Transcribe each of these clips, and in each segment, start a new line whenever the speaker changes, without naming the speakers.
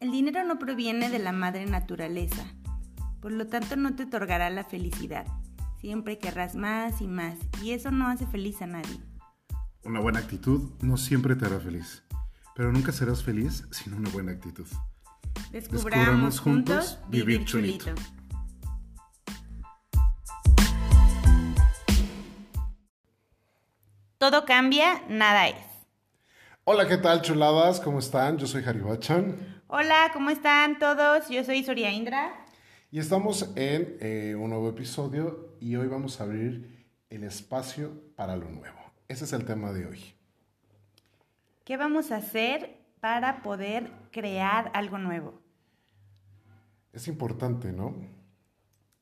El dinero no proviene de la madre naturaleza, por lo tanto no te otorgará la felicidad. Siempre querrás más y más, y eso no hace feliz a nadie.
Una buena actitud no siempre te hará feliz, pero nunca serás feliz sin una buena actitud.
Descubramos, juntos vivir chulito. Todo cambia, nada es.
Hola, ¿qué tal, chuladas? ¿Cómo están? Yo soy Haribachan.
Hola, ¿cómo están todos? Yo soy Soria Indra.
Y estamos en eh, un nuevo episodio y hoy vamos a abrir el espacio para lo nuevo. Ese es el tema de hoy.
¿Qué vamos a hacer para poder crear algo nuevo?
Es importante, ¿no?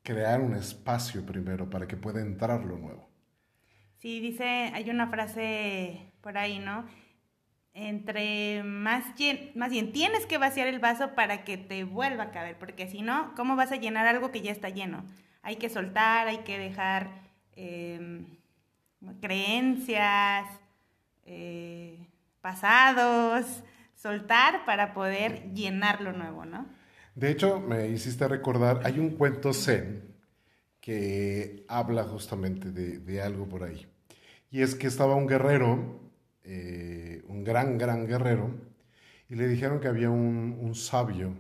Crear un espacio primero para que pueda entrar lo nuevo.
Sí, dice, hay una frase por ahí, ¿no? Entre más, más bien tienes que vaciar el vaso para que te vuelva a caber, porque si no, ¿cómo vas a llenar algo que ya está lleno? Hay que soltar, hay que dejar em, creencias, eh, pasados, soltar para poder llenar lo nuevo, ¿no?
De hecho, me hiciste recordar, hay un cuento zen que habla justamente de, algo por ahí. Y es que estaba un guerrero, eh, un gran, gran guerrero, y le dijeron que había un, sabio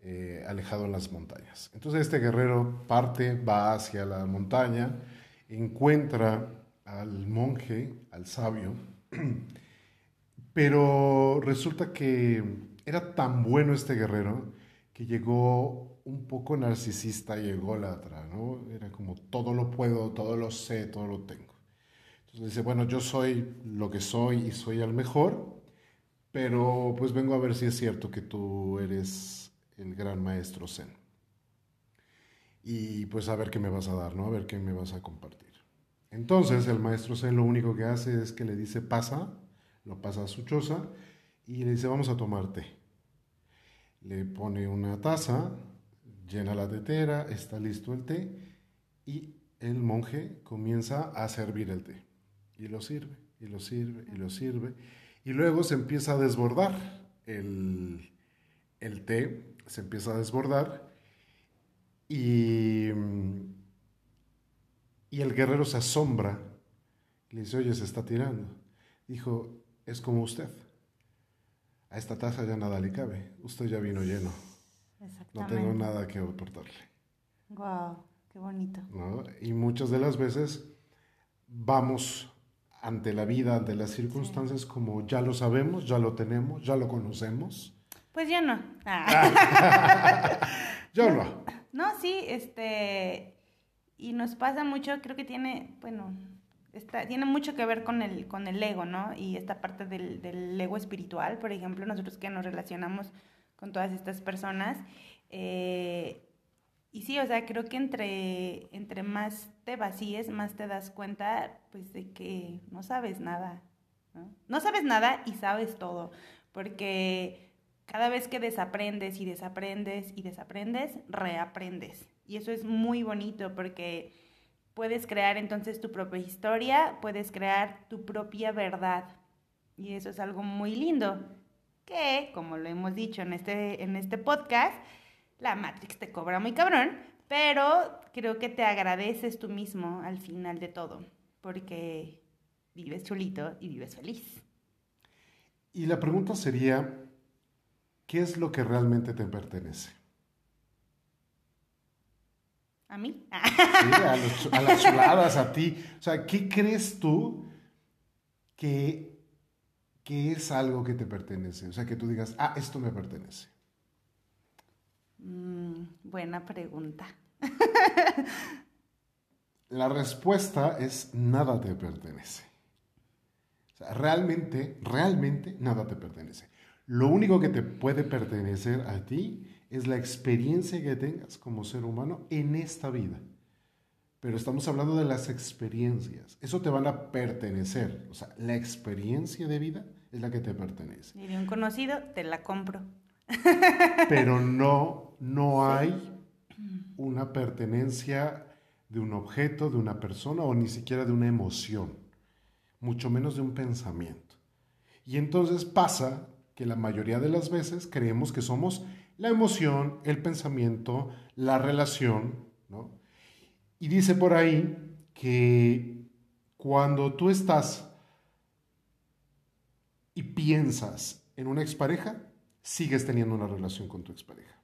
eh, alejado en las montañas. Entonces este guerrero parte, va hacia la montaña, encuentra al monje, al sabio, pero resulta que era tan bueno este guerrero que llegó un poco narcisista y ególatra, ¿no? Era como todo lo puedo, todo lo sé, todo lo tengo. Entonces dice, bueno, yo soy lo que soy y soy el mejor, pero pues vengo a ver si es cierto que tú eres el gran maestro Zen. Y pues a ver qué me vas a dar, ¿no? A ver qué me vas a compartir. Entonces el maestro Zen lo único que hace es que le dice pasa, lo pasa a su choza y le dice vamos a tomar té. Le pone una taza, llena la tetera, está listo el té y el monje comienza a servir el té. Y lo sirve, y lo sirve, y lo sirve. Y luego se empieza a desbordar el, el té, se empieza a desbordar y, y el guerrero se asombra. Le dice, oye, se está tirando. Dijo, es como usted. A esta taza ya nada le cabe. Usted ya vino lleno. No tengo nada que aportarle.
Wow, qué bonito.
Y muchas de las veces vamos ante la vida, ante las circunstancias, como ya lo sabemos, ya lo tenemos, ya lo conocemos.
Pues yo no.
Ah. yo no.
No, sí, este. Y nos pasa mucho, creo que tiene, bueno, está, tiene mucho que ver con el, con el ego, ¿no? Y esta parte del, del ego espiritual, por ejemplo, nosotros que nos relacionamos con todas estas personas. Eh, y sí, o sea, creo que entre, entre más te vacíes, más te das cuenta, pues, de que no sabes nada, ¿no? No sabes nada y sabes todo, porque cada vez que desaprendes y desaprendes y desaprendes, reaprendes. Y eso es muy bonito porque puedes crear entonces tu propia historia, puedes crear tu propia verdad. Y eso es algo muy lindo que, como lo hemos dicho en este, en este podcast, la Matrix te cobra muy cabrón, pero creo que te agradeces tú mismo al final de todo, porque vives chulito y vives feliz.
Y la pregunta sería, ¿qué es lo que realmente te pertenece?
¿A mí?
Sí, a, a las chuladas, a ti. O sea, ¿qué crees tú que ¿qué es algo que te pertenece? O sea, que tú digas, ah, esto me pertenece.
Mm, buena pregunta.
La respuesta es nada te pertenece. O sea, realmente, realmente nada te pertenece. Lo único que te puede pertenecer a ti es la experiencia que tengas como ser humano en esta vida. Pero estamos hablando de las experiencias. Eso te van a pertenecer. O sea, la experiencia de vida es la que te pertenece.
Y de un conocido te la compro.
Pero no, no hay una pertenencia de un objeto, de una persona o ni siquiera de una emoción, mucho menos de un pensamiento. Y entonces pasa que la mayoría de las veces creemos que somos la emoción, el pensamiento, la relación, ¿no? Y dice por ahí que cuando tú estás y piensas en una expareja, sigues teniendo una relación con tu expareja.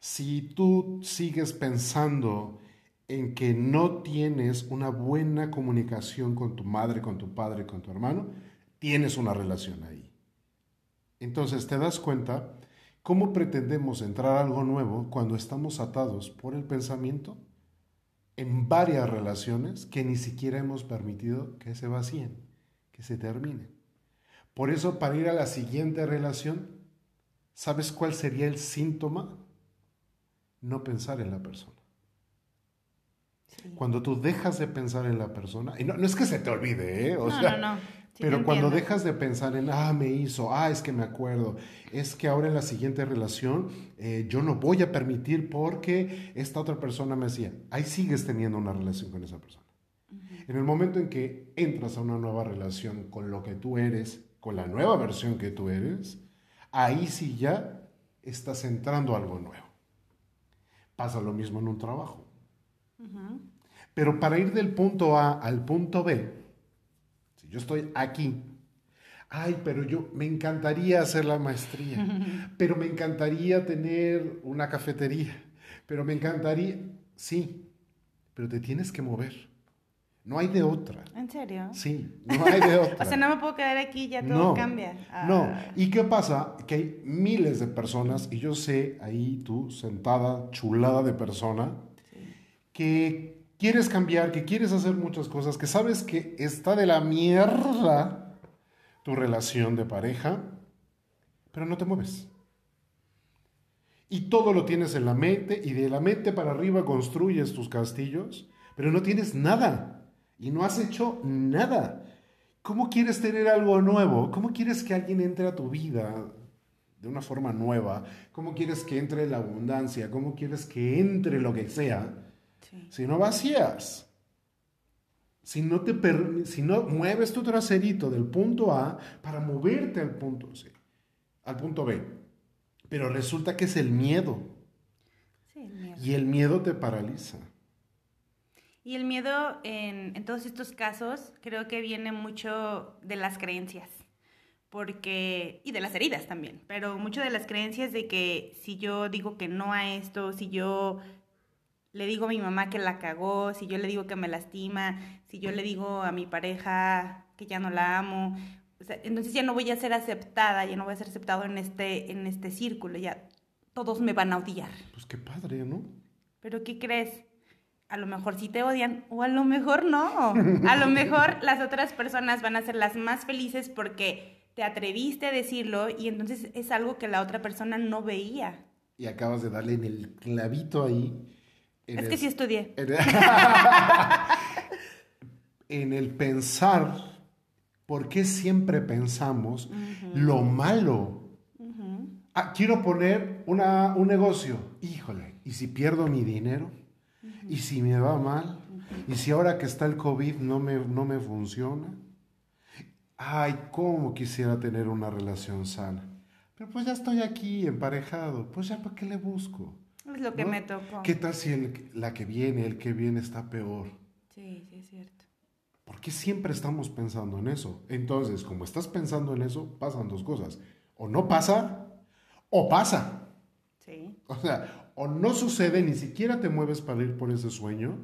Si tú sigues pensando en que no tienes una buena comunicación con tu madre, con tu padre, con tu hermano, tienes una relación ahí. Entonces te das cuenta cómo pretendemos entrar a algo nuevo cuando estamos atados por el pensamiento en varias relaciones que ni siquiera hemos permitido que se vacíen, que se terminen. Por eso para ir a la siguiente relación, ¿sabes cuál sería el síntoma? No pensar en la persona. Cuando tú dejas de pensar en la persona, y no, es que se te olvide, ¿eh?
no, no, no.
pero cuando dejas de pensar en, ah, me hizo, ah, es que me acuerdo, es que ahora en la siguiente relación eh, yo no voy a permitir porque esta otra persona me hacía, ahí sigues teniendo una relación con esa persona. En el momento en que entras a una nueva relación con lo que tú eres, con la nueva versión que tú eres, ahí sí ya estás entrando a algo nuevo. Pasa lo mismo en un trabajo. Pero para ir del punto A al punto B, si yo estoy aquí, ay, pero yo me encantaría hacer la maestría, pero me encantaría tener una cafetería, pero me encantaría, sí, pero te tienes que mover. No hay de otra.
¿En serio?
Sí, no hay de otra.
o sea, no me puedo quedar aquí, ya todo cambia.
No, ah. ¿y qué pasa? Que hay miles de personas, y yo sé, ahí tú, sentada, chulada de persona, que quieres cambiar, que quieres hacer muchas cosas, que sabes que está de la mierda tu relación de pareja, pero no te mueves. Y todo lo tienes en la mente y de la mente para arriba construyes tus castillos, pero no tienes nada y no has hecho nada. ¿Cómo quieres tener algo nuevo? ¿Cómo quieres que alguien entre a tu vida de una forma nueva? ¿Cómo quieres que entre la abundancia? ¿Cómo quieres que entre lo que sea? Si no vacías, si no, te si no mueves tu traserito del punto A para moverte al punto C, al punto B, pero resulta que es el miedo. Y el miedo te paraliza.
Y el miedo en, en, todos estos casos creo que viene mucho de las creencias, porque, y de las heridas también, pero mucho de las creencias de que si yo digo que no a esto, si yo le digo a mi mamá que la cagó, si yo le digo que me lastima, si yo le digo a mi pareja que ya no la amo, entonces ya no voy a ser aceptada, ya no voy a ser aceptado en este, en este círculo, ya todos me van a odiar.
Pues qué padre, ¿no?
Pero ¿qué crees? A lo mejor sí te odian o a lo mejor no. A lo mejor las otras personas van a ser las más felices porque te atreviste a decirlo y entonces es algo que la otra persona no veía.
Y acabas de darle en el clavito ahí
es que sí estudié.
En el, pensar, ¿por qué siempre pensamos lo malo? Ah, quiero poner una, un negocio. Híjole, ¿y si pierdo mi dinero? ¿Y si me va mal? ¿Y si ahora que está el COVID no me, no me funciona? Ay, cómo quisiera tener una relación sana. Pero pues ya estoy aquí emparejado, pues ya para qué le busco.
Es lo que me tocó.
¿Qué tal si la que viene, el que viene está peor?
Sí, sí, es cierto.
¿Por qué siempre estamos pensando en eso? Entonces, como estás pensando en eso, pasan dos cosas. O no pasa, o pasa.
Sí.
O sea, o no sucede, ni siquiera te mueves para ir por ese sueño,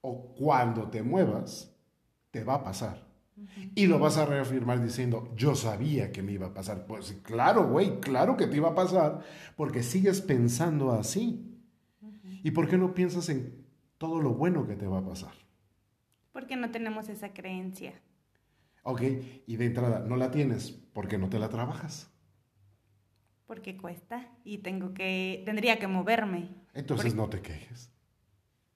o cuando te muevas, te va a pasar. Y lo vas a reafirmar diciendo, yo sabía que me iba a pasar. Pues claro, güey, claro que te iba a pasar, porque sigues pensando así. ¿Y por qué no piensas en todo lo bueno que te va a pasar?
Porque no tenemos esa creencia.
Ok, y de entrada, no la tienes porque no te la trabajas.
Porque cuesta y tengo que, tendría que moverme.
Entonces no te quejes.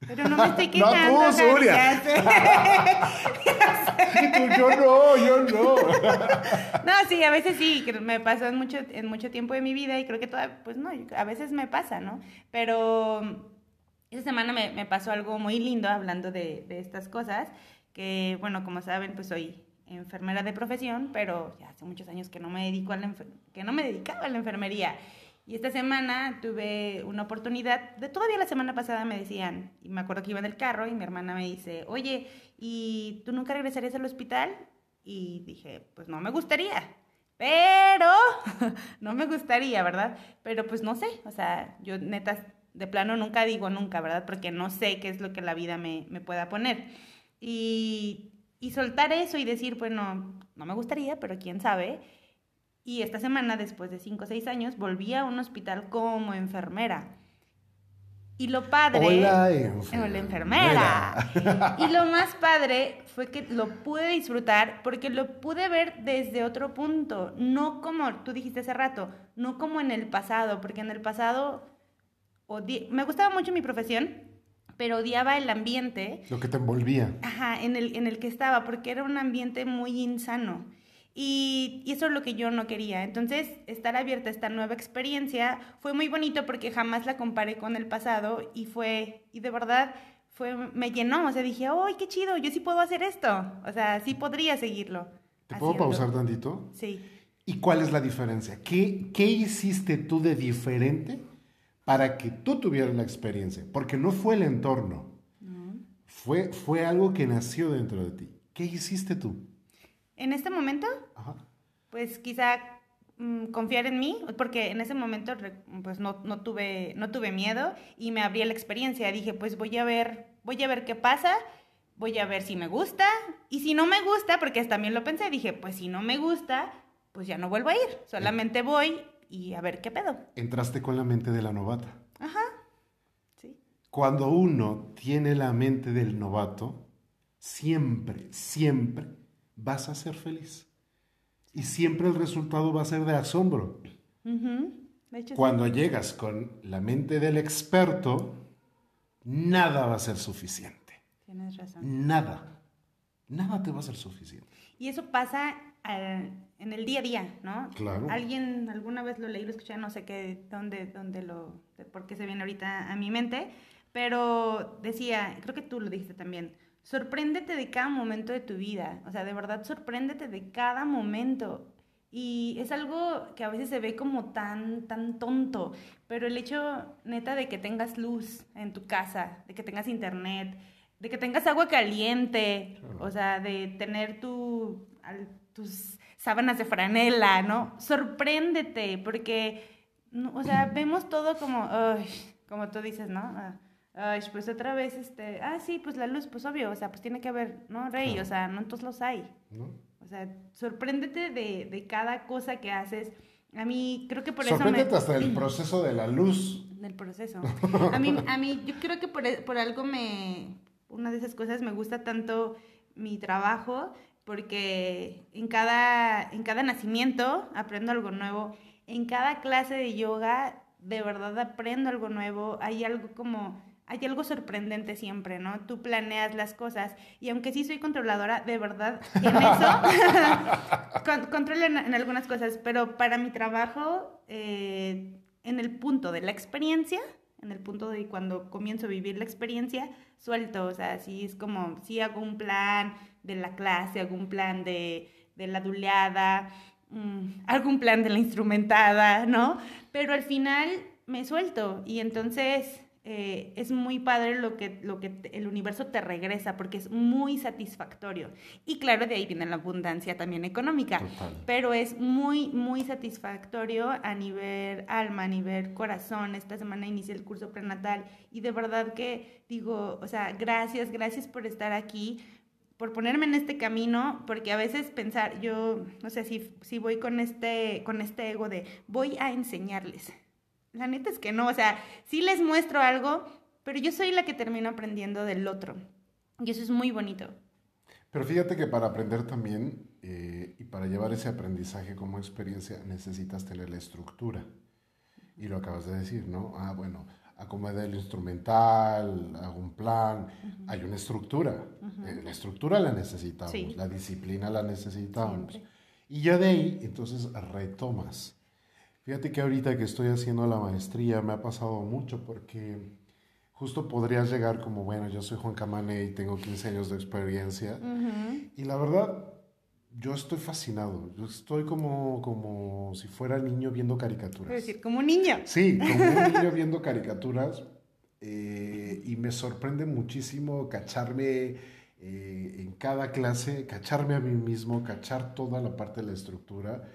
Pero no me estoy quejando.
no, tú, Zulia. yo no, yo no.
no, sí, a veces sí, me pasó en mucho, en mucho tiempo de mi vida y creo que toda, pues no, a veces me pasa, ¿no? Pero esta semana me, pasó algo muy lindo hablando de, de, estas cosas, que bueno, como saben, pues soy enfermera de profesión, pero ya hace muchos años que no me dedico a la que no me dedicaba a la enfermería. Y esta semana tuve una oportunidad, de todavía la semana pasada me decían, y me acuerdo que iba en el carro y mi hermana me dice, oye, ¿y tú nunca regresarías al hospital? Y dije, pues no me gustaría, pero no me gustaría, ¿verdad? Pero pues no sé, o sea, yo neta, de plano nunca digo nunca, ¿verdad? Porque no sé qué es lo que la vida me, me pueda poner. Y, y soltar eso y decir, bueno, no me gustaría, pero quién sabe y esta semana, después de 5 o 6 años, volví a un hospital como enfermera. Y lo padre...
Hola, enfermera.
Hola, enfermera. y lo más padre fue que lo pude disfrutar porque lo pude ver desde otro punto. No como tú dijiste hace rato, no como en el pasado, porque en el pasado me gustaba mucho mi profesión, pero odiaba el ambiente.
Lo que te envolvía.
Ajá, en el, en el que estaba, porque era un ambiente muy insano. Y, eso es lo que yo no quería. Entonces, estar abierta a esta nueva experiencia fue muy bonito porque jamás la comparé con el pasado y fue, y de verdad, fue, me llenó. O sea, dije, ¡ay, qué chido! Yo sí puedo hacer esto. O sea, sí podría seguirlo.
¿Te puedo pausar tantito?
Sí.
¿Y cuál es la diferencia? ¿Qué, ¿Qué hiciste tú de diferente para que tú tuvieras la experiencia? Porque no fue el entorno. Fue, fue algo que nació dentro de ti. ¿Qué hiciste tú?
En este momento, pues quizá mm, confiar en mí, porque en ese momento pues no, no, tuve, no tuve miedo y me abrí la experiencia. Dije, pues voy a ver, voy a ver qué pasa, voy a ver si me gusta y si no me gusta, porque también lo pensé, dije, pues si no me gusta, pues ya no vuelvo a ir, solamente voy y a ver qué pedo.
Entraste con la mente de la novata.
Ajá, sí.
Cuando uno tiene la mente del novato, siempre, siempre vas a ser feliz. Y siempre el resultado va a ser de asombro. Cuando llegas con la mente del experto, nada va a ser suficiente.
Tienes razón.
Nada. Nada te va a ser suficiente.
Y eso pasa en el día a día, ¿no?
Claro.
Alguien alguna vez lo leí, lo escuché, no sé qué, dónde, dónde lo, por qué se viene ahorita a mi mente, pero decía, creo que tú lo dijiste también, sorpréndete de cada momento de tu vida, o sea, de verdad sorpréndete de cada momento. Y es algo que a veces se ve como tan, tan tonto, pero el hecho neta de que tengas luz en tu casa, de que tengas internet, de que tengas agua caliente, o sea, de tener tu, tus sábanas de franela, ¿no? Sorpréndete, porque, o sea, vemos todo como, como tú dices, ¿no? Ah, Ay, pues otra vez, este, ah, sí, pues la luz, pues obvio, o sea, pues tiene que haber, ¿no? Rey, o sea, no todos los hay. ¿No? O sea, sorpréndete de, de, cada cosa que haces. A mí, creo que por
eso. Sorpréndete hasta el proceso de la luz.
Del proceso. A mí, a mí yo creo que por, por algo me. Una de esas cosas me gusta tanto mi trabajo, porque en cada, en cada nacimiento aprendo algo nuevo. En cada clase de yoga, de verdad aprendo algo nuevo. Hay algo como hay algo sorprendente siempre, ¿no? Tú planeas las cosas y aunque sí soy controladora, de verdad, en eso, controlo en, algunas cosas, pero para mi trabajo, eh, en el punto de la experiencia, en el punto de cuando comienzo a vivir la experiencia, suelto, o sea, sí es como, sí hago un plan de la clase, un plan de, de la duleada, mm, algún plan de la instrumentada, ¿no? Pero al final me suelto y entonces eh, es muy padre lo que, lo que el universo te regresa porque es muy satisfactorio. Y claro, de ahí viene la abundancia también económica, pero es muy, muy satisfactorio a nivel alma, a nivel corazón. Esta semana inicia el curso prenatal y de verdad que digo, o sea, gracias, gracias por estar aquí por ponerme en este camino, porque a veces pensar, yo no sé si, si voy con este, con este ego de voy a enseñarles, la neta es que no, o sea, sí les muestro algo, pero yo soy la que termino aprendiendo del otro. Y eso es muy bonito.
Pero fíjate que para aprender también eh, y para llevar ese aprendizaje como experiencia necesitas tener la estructura. Y lo acabas de decir, ¿no? Ah, bueno, acomodé el instrumental, hago un plan, hay una estructura. Eh, la estructura la necesitamos, la disciplina la necesitamos. Y ya de ahí, entonces retomas. Fíjate que ahorita que estoy haciendo la maestría me ha pasado mucho porque justo podrías llegar como, bueno, yo soy Juan Camane y tengo 15 años de experiencia. Y la verdad, yo estoy fascinado. Yo estoy como, como si fuera niño viendo caricaturas.
Es decir, como un niño.
Sí, como un niño viendo caricaturas. eh, y me sorprende muchísimo cacharme eh, en cada clase, cacharme a mí mismo, cachar toda la parte de la estructura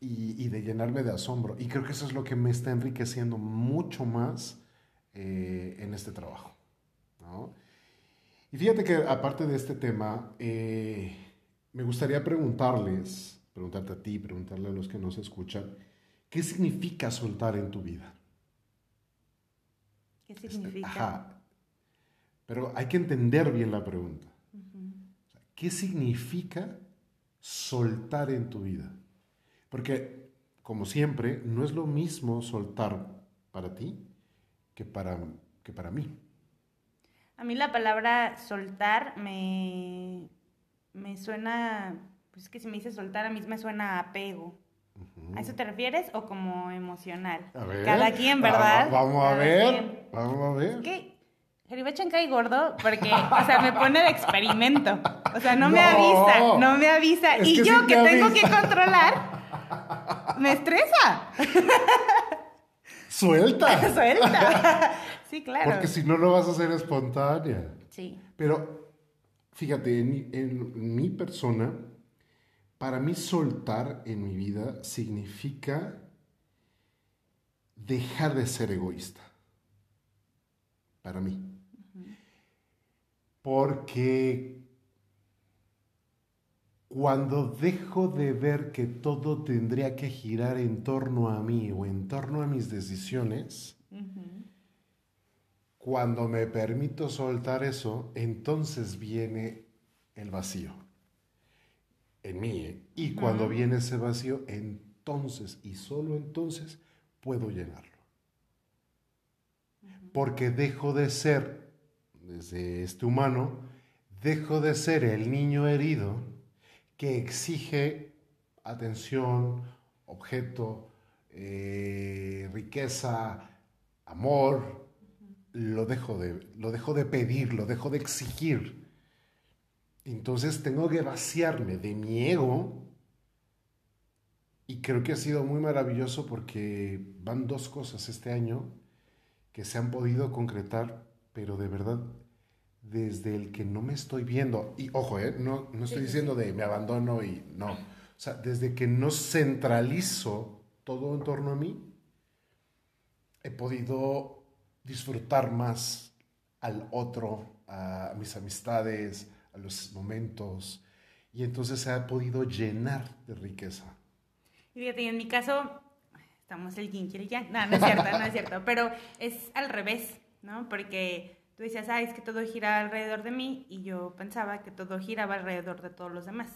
y, y de llenarme de asombro. Y creo que eso es lo que me está enriqueciendo mucho más eh, en este trabajo. ¿no? Y fíjate que aparte de este tema, eh, me gustaría preguntarles, preguntarte a ti, preguntarle a los que nos escuchan, ¿qué significa soltar en tu vida?
¿Qué
Este,
significa?
ajá. Pero hay que entender bien la pregunta. ¿Qué significa soltar en tu vida? Porque, como siempre, no es lo mismo soltar para ti que para, que para mí.
A mí la palabra soltar me, me suena, pues es que si me dice soltar, a mí me suena apego. ¿A eso te refieres o como emocional?
A ver.
Cada quien, ¿verdad?
va- Vamos a
Cada
ver.
quien.
Vamos a ver.
Es que Jaribacha cae gordo porque, o sea, me pone de experimento. O sea, no, me
No.
avisa, no me avisa.
Es
y
que
yo
sí
que
te
tengo que controlar, me estresa.
Suelta.
Suelta. Sí, claro.
Porque si no lo vas a hacer espontánea.
Sí.
Pero fíjate, en, mi- en mi persona, para mí soltar en mi vida significa dejar de ser egoísta. Para mí. Porque cuando dejo de ver que todo tendría que girar en torno a mí o en torno a mis decisiones, cuando me permito soltar eso, entonces viene el vacío. En mí. ¿eh? Y cuando viene ese vacío, entonces y solo entonces puedo llenarlo. Porque dejo de ser, desde este humano, dejo de ser el niño herido que exige atención, objeto, eh, riqueza, amor, lo dejo de, lo dejo de pedir, lo dejo de exigir. Entonces tengo que vaciarme de mi ego y creo que ha sido muy maravilloso porque van dos cosas este año que se han podido concretar, pero de verdad desde el que no me estoy viendo, y ojo, ¿eh? no, no estoy diciendo de me abandono y no, o sea, desde que no centralizo todo en torno a mí, he podido disfrutar más al otro, a mis amistades, a los momentos, y entonces se ha podido llenar de riqueza.
Y fíjate, y en mi caso, estamos el yin quiere yang. No, no es cierto, no es cierto. Pero es al revés, ¿no? Porque tú decías, ah, es que todo gira alrededor de mí. Y yo pensaba que todo giraba alrededor de todos los demás.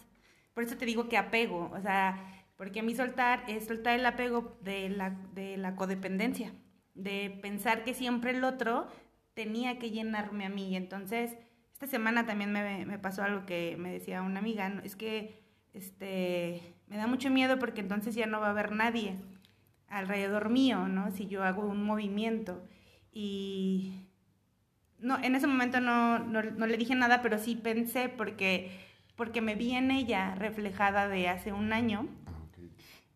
Por eso te digo que apego. O sea, porque a mí soltar es soltar el apego de la, de la codependencia. De pensar que siempre el otro tenía que llenarme a mí. Y entonces, esta semana también me, pasó algo que me decía una amiga, es que este, me da mucho miedo porque entonces ya no va a haber nadie alrededor mío, ¿no? Si yo hago un movimiento. Y no, en ese momento no, no, no le dije nada, pero sí pensé porque, porque me vi en ella reflejada de hace un año.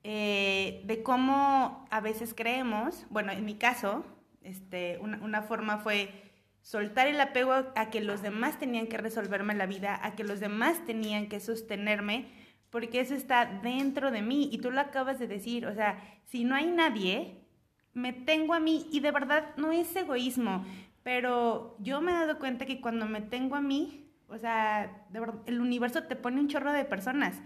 Eh, de cómo a veces creemos, bueno, en mi caso, este, una, forma fue soltar el apego a que los demás tenían que resolverme la vida, a que los demás tenían que sostenerme, porque eso está dentro de mí y tú lo acabas de decir, o sea, si no hay nadie, me tengo a mí y de verdad no es egoísmo, pero yo me he dado cuenta que cuando me tengo a mí, o sea, de verdad, el universo te pone un chorro de personas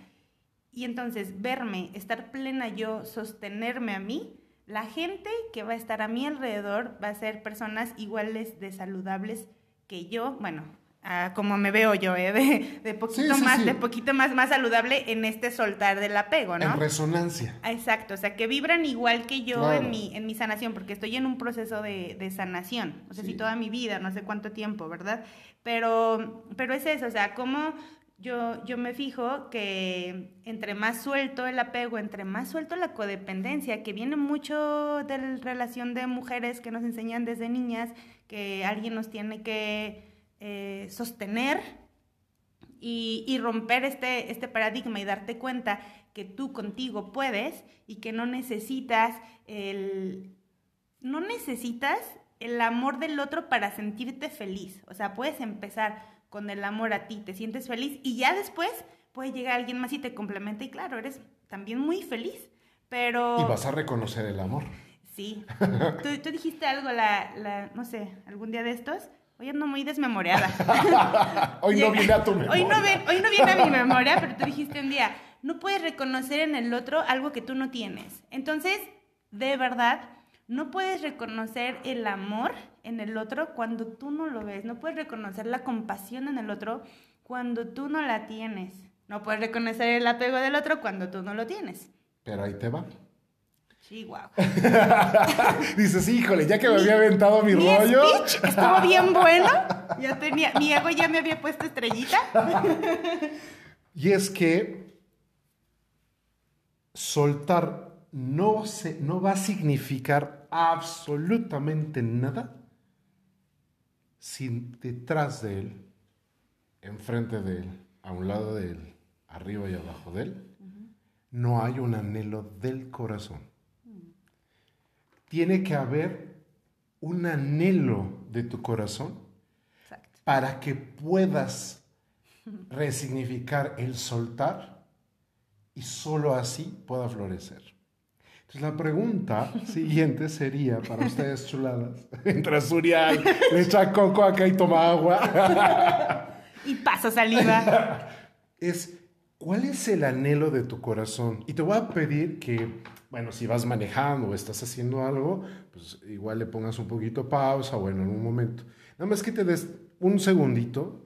y entonces verme, estar plena yo, sostenerme a mí, la gente que va a estar a mi alrededor va a ser personas iguales de saludables que yo, bueno, ah, como me veo yo, ¿eh? de, de poquito
Sí, sí,
más,
sí.
de poquito más, más saludable en este soltar del apego, ¿no?
En resonancia.
Exacto, o sea, que vibran igual que yo
Claro.
en, mi, en mi sanación, porque estoy en un proceso de, de sanación, o sea, si toda mi vida, no sé cuánto tiempo, ¿verdad? Pero, pero es eso, o sea, como yo, yo me fijo que entre más suelto el apego, entre más suelto la codependencia, que viene mucho de la relación de mujeres que nos enseñan desde niñas, que alguien nos tiene que eh, sostener, y, y romper este, este paradigma y darte cuenta que tú contigo puedes y que no necesitas el... No necesitas el amor del otro para sentirte feliz. O sea, puedes empezar con el amor a ti, te sientes feliz y ya después puede llegar alguien más y te complementa y claro, eres también muy feliz. Pero...
Y vas a reconocer el amor.
Sí. Tú, tú dijiste algo, la, la, no sé, algún día de estos. Hoy ando muy desmemoriada.
hoy no viene a tu memoria.
Hoy no, ven, hoy no viene a mi memoria, pero tú dijiste un día, no puedes reconocer en el otro algo que tú no tienes. Entonces, de verdad, no puedes reconocer el amor en el otro cuando tú no lo ves. No puedes reconocer la compasión en el otro cuando tú no la tienes. No puedes reconocer el apego del otro cuando tú no lo tienes.
Pero ahí te va.
Chihuahua.
Dices, híjole, ya que me había aventado mi,
mi
rollo.
Estuvo bien bueno. Ya tenía, mi ego ya me había puesto estrellita.
y es que soltar no, se, no va a significar absolutamente nada si detrás de él, enfrente de él, a un lado de él, arriba y abajo de él, no hay un anhelo del corazón. Tiene que haber un anhelo de tu corazón
Exacto.
para que puedas resignificar el soltar y solo así pueda florecer. Entonces la pregunta siguiente sería para ustedes chuladas, entra Surial, le echa coco acá y toma agua.
y paso saliva.
es, ¿cuál es el anhelo de tu corazón? Y te voy a pedir que, bueno, si vas manejando o estás haciendo algo, pues igual le pongas un poquito pausa, bueno, en un momento. Nada más que te des un segundito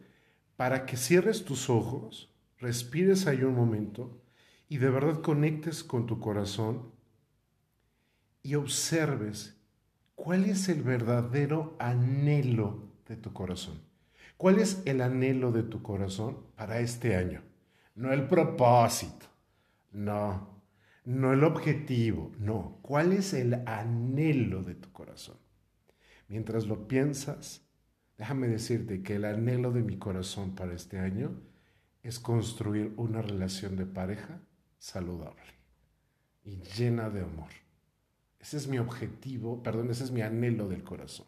para que cierres tus ojos, respires ahí un momento y de verdad conectes con tu corazón y observes cuál es el verdadero anhelo de tu corazón. ¿Cuál es el anhelo de tu corazón para este año? No el propósito, no, no el objetivo, no. ¿Cuál es el anhelo de tu corazón? Mientras lo piensas, déjame decirte que el anhelo de mi corazón para este año es construir una relación de pareja saludable y llena de amor. Ese es mi objetivo, perdón, ese es mi anhelo del corazón.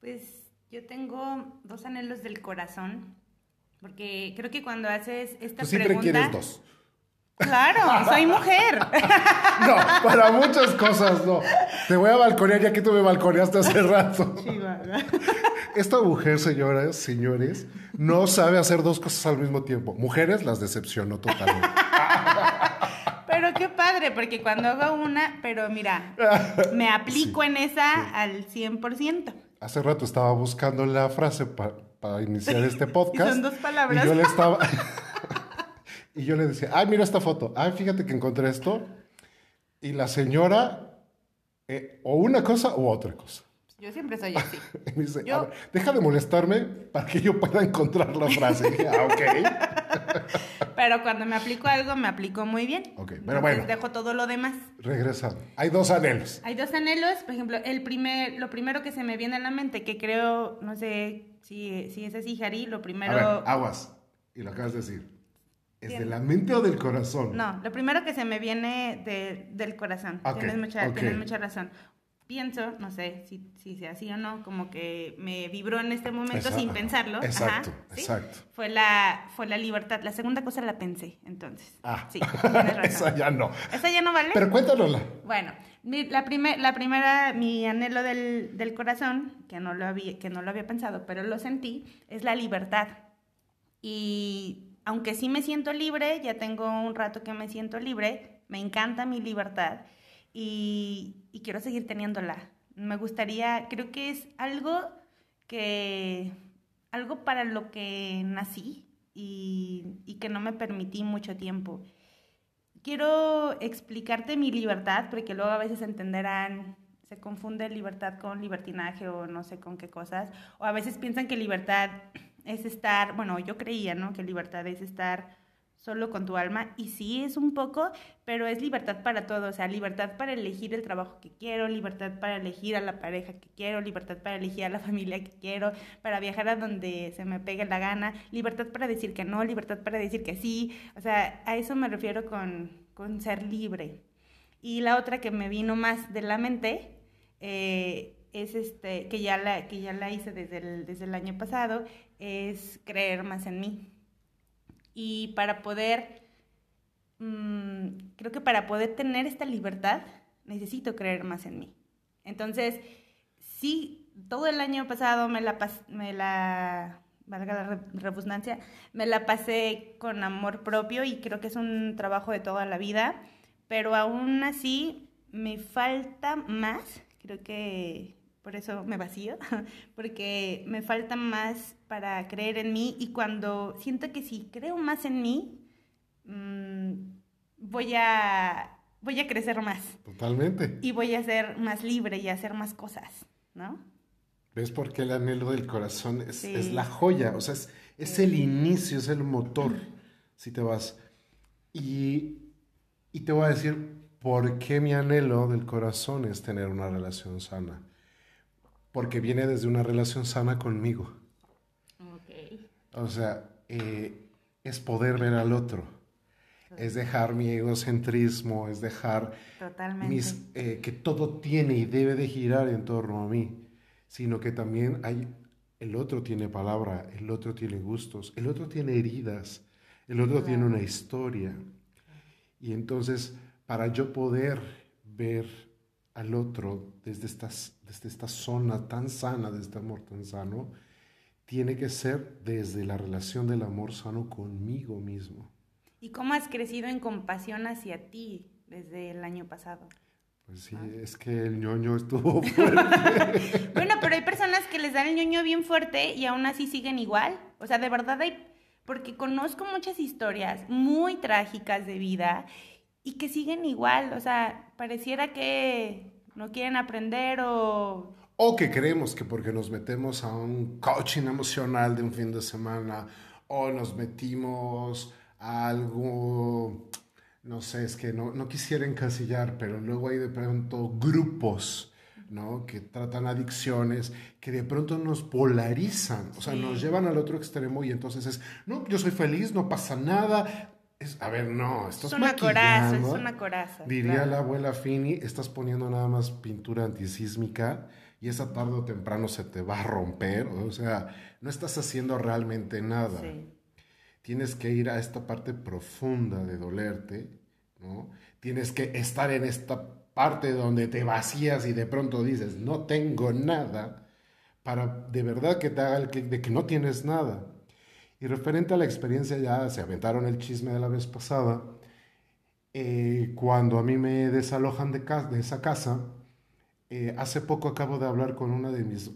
Pues yo tengo dos anhelos del corazón, porque creo que cuando haces esta
Tú siempre
pregunta...
quieres dos.
Claro, soy mujer.
No, para muchas cosas no. Te voy a balconear ya que tú me balconeaste hace rato. Esta mujer, señoras, señores, no sabe hacer dos cosas al mismo tiempo. Mujeres las decepcionó totalmente.
Padre, porque cuando hago una, pero mira, me aplico
Sí,
en esa
sí.
al 100%.
Hace rato estaba buscando la frase pa- para iniciar este podcast.
son dos palabras.
Y yo le estaba. y yo le decía, ay, mira esta foto. Ay, fíjate que encontré esto. Y la señora, eh, o una cosa u otra cosa.
Yo siempre soy así.
Dice,
Yo-
"A ver, deja de molestarme para que yo pueda encontrar la frase. Ah, ok.
Pero cuando me aplico algo, me aplico muy bien.
Ok, pero
Entonces
bueno.
dejo todo lo demás.
Regresando. Hay dos anhelos.
Hay dos anhelos, por ejemplo, el primer, lo primero que se me viene a la mente, que creo, no sé si, si es así, Jari, lo primero...
A ver, aguas. Y lo acabas de decir. ¿Es
Bien.
de la mente o del corazón?
No, lo primero que se me viene de- del corazón.
Ok,
tienes, mucha, tienes mucha razón. Pienso, no sé si, si sea así o no, como que me vibró en este momento
Exacto,
sin pensarlo.
exacto,
Ajá, ¿sí?
exacto.
Fue la, fue la libertad. La segunda cosa la pensé, entonces.
Ah,
Sí,
esa ya no.
¿Esa ya no vale?
Pero cuéntanosla.
Bueno, mi- la, primer- la primera, mi anhelo del, del corazón, que no, lo había, que no lo había pensado, pero lo sentí, es la libertad. Y aunque sí me siento libre, ya tengo un rato que me siento libre, me encanta mi libertad y, quiero seguir teniéndola. Me gustaría, creo que es algo que, algo para lo que nací y, y que no me permití mucho tiempo. Quiero explicarte mi libertad, porque luego a veces entenderán, se confunde libertad con libertinaje o no sé con qué cosas, o a veces piensan que libertad es estar, bueno, yo creía, ¿no? Que libertad es estar solo con tu alma. Y sí, es un poco, pero es libertad para todo. O sea, libertad para elegir el trabajo que quiero, libertad para elegir a la pareja que quiero, libertad para elegir a la familia que quiero, para viajar a donde se me pegue la gana, libertad para decir que no, libertad para decir que sí. O sea, a eso me refiero con, con ser libre. Y la otra que me vino más de la mente eh, es este, que ya la, que ya la hice desde desde el año pasado, es creer más en mí. Y para poder, mmm, creo que para poder tener esta libertad, necesito creer más en mí. Entonces, sí, todo el año pasado me la, me la valga la redundancia, me la pasé con amor propio y creo que es un trabajo de toda la vida, pero aún así me falta más, creo que por eso me vacío, porque me falta más para creer en mí y cuando siento que si creo más en mí, mmm, voy a voy a crecer más.
Totalmente.
Y voy a ser más libre y a hacer más cosas, ¿no?
¿Ves por qué el anhelo del corazón es, sí. es la joya? O sea, es, es sí. el inicio, es el motor, si te vas. Y, y te voy a decir por qué mi anhelo del corazón es tener una relación sana porque viene desde una relación sana conmigo.
Okay.
O sea, eh, es poder ver al otro, es dejar mi egocentrismo, es dejar mis, eh, que todo tiene y debe de girar en torno a mí, sino que también hay, el otro tiene palabra, el otro tiene gustos, el otro tiene heridas, el otro claro. tiene una historia. Y entonces, para yo poder ver al otro desde, estas, desde esta zona tan sana, de este amor tan sano, tiene que ser desde la relación del amor sano conmigo mismo.
¿Y cómo has crecido en compasión hacia ti desde el año pasado?
Pues sí, ah. es que el ñoño estuvo fuerte.
bueno, pero hay personas que les dan el ñoño bien fuerte y aún así siguen igual. O sea, de verdad hay, porque conozco muchas historias muy trágicas de vida y que siguen igual, o sea, pareciera que no quieren aprender o...
O que creemos que porque nos metemos a un coaching emocional de un fin de semana o nos metimos a algo, no sé, es que no, no quisiera encasillar, pero luego hay de pronto grupos, ¿no? Que tratan adicciones, que de pronto nos polarizan, o sea, sí. nos llevan al otro extremo y entonces es, no, yo soy feliz, no pasa nada, es, a ver, no, estás
es una coraza, es una coraza.
Diría claro. la abuela Fini, estás poniendo nada más pintura antisísmica y esa tarde o temprano se te va a romper. O sea, no estás haciendo realmente nada. Sí. Tienes que ir a esta parte profunda de dolerte, ¿no? Tienes que estar en esta parte donde te vacías y de pronto dices, no tengo nada, para de verdad que te haga el clic de que no tienes nada. Y referente a la experiencia, ya se aventaron el chisme de la vez pasada. Eh, cuando a mí me desalojan de, esa casa, eh, hace poco acabo de hablar con una de mis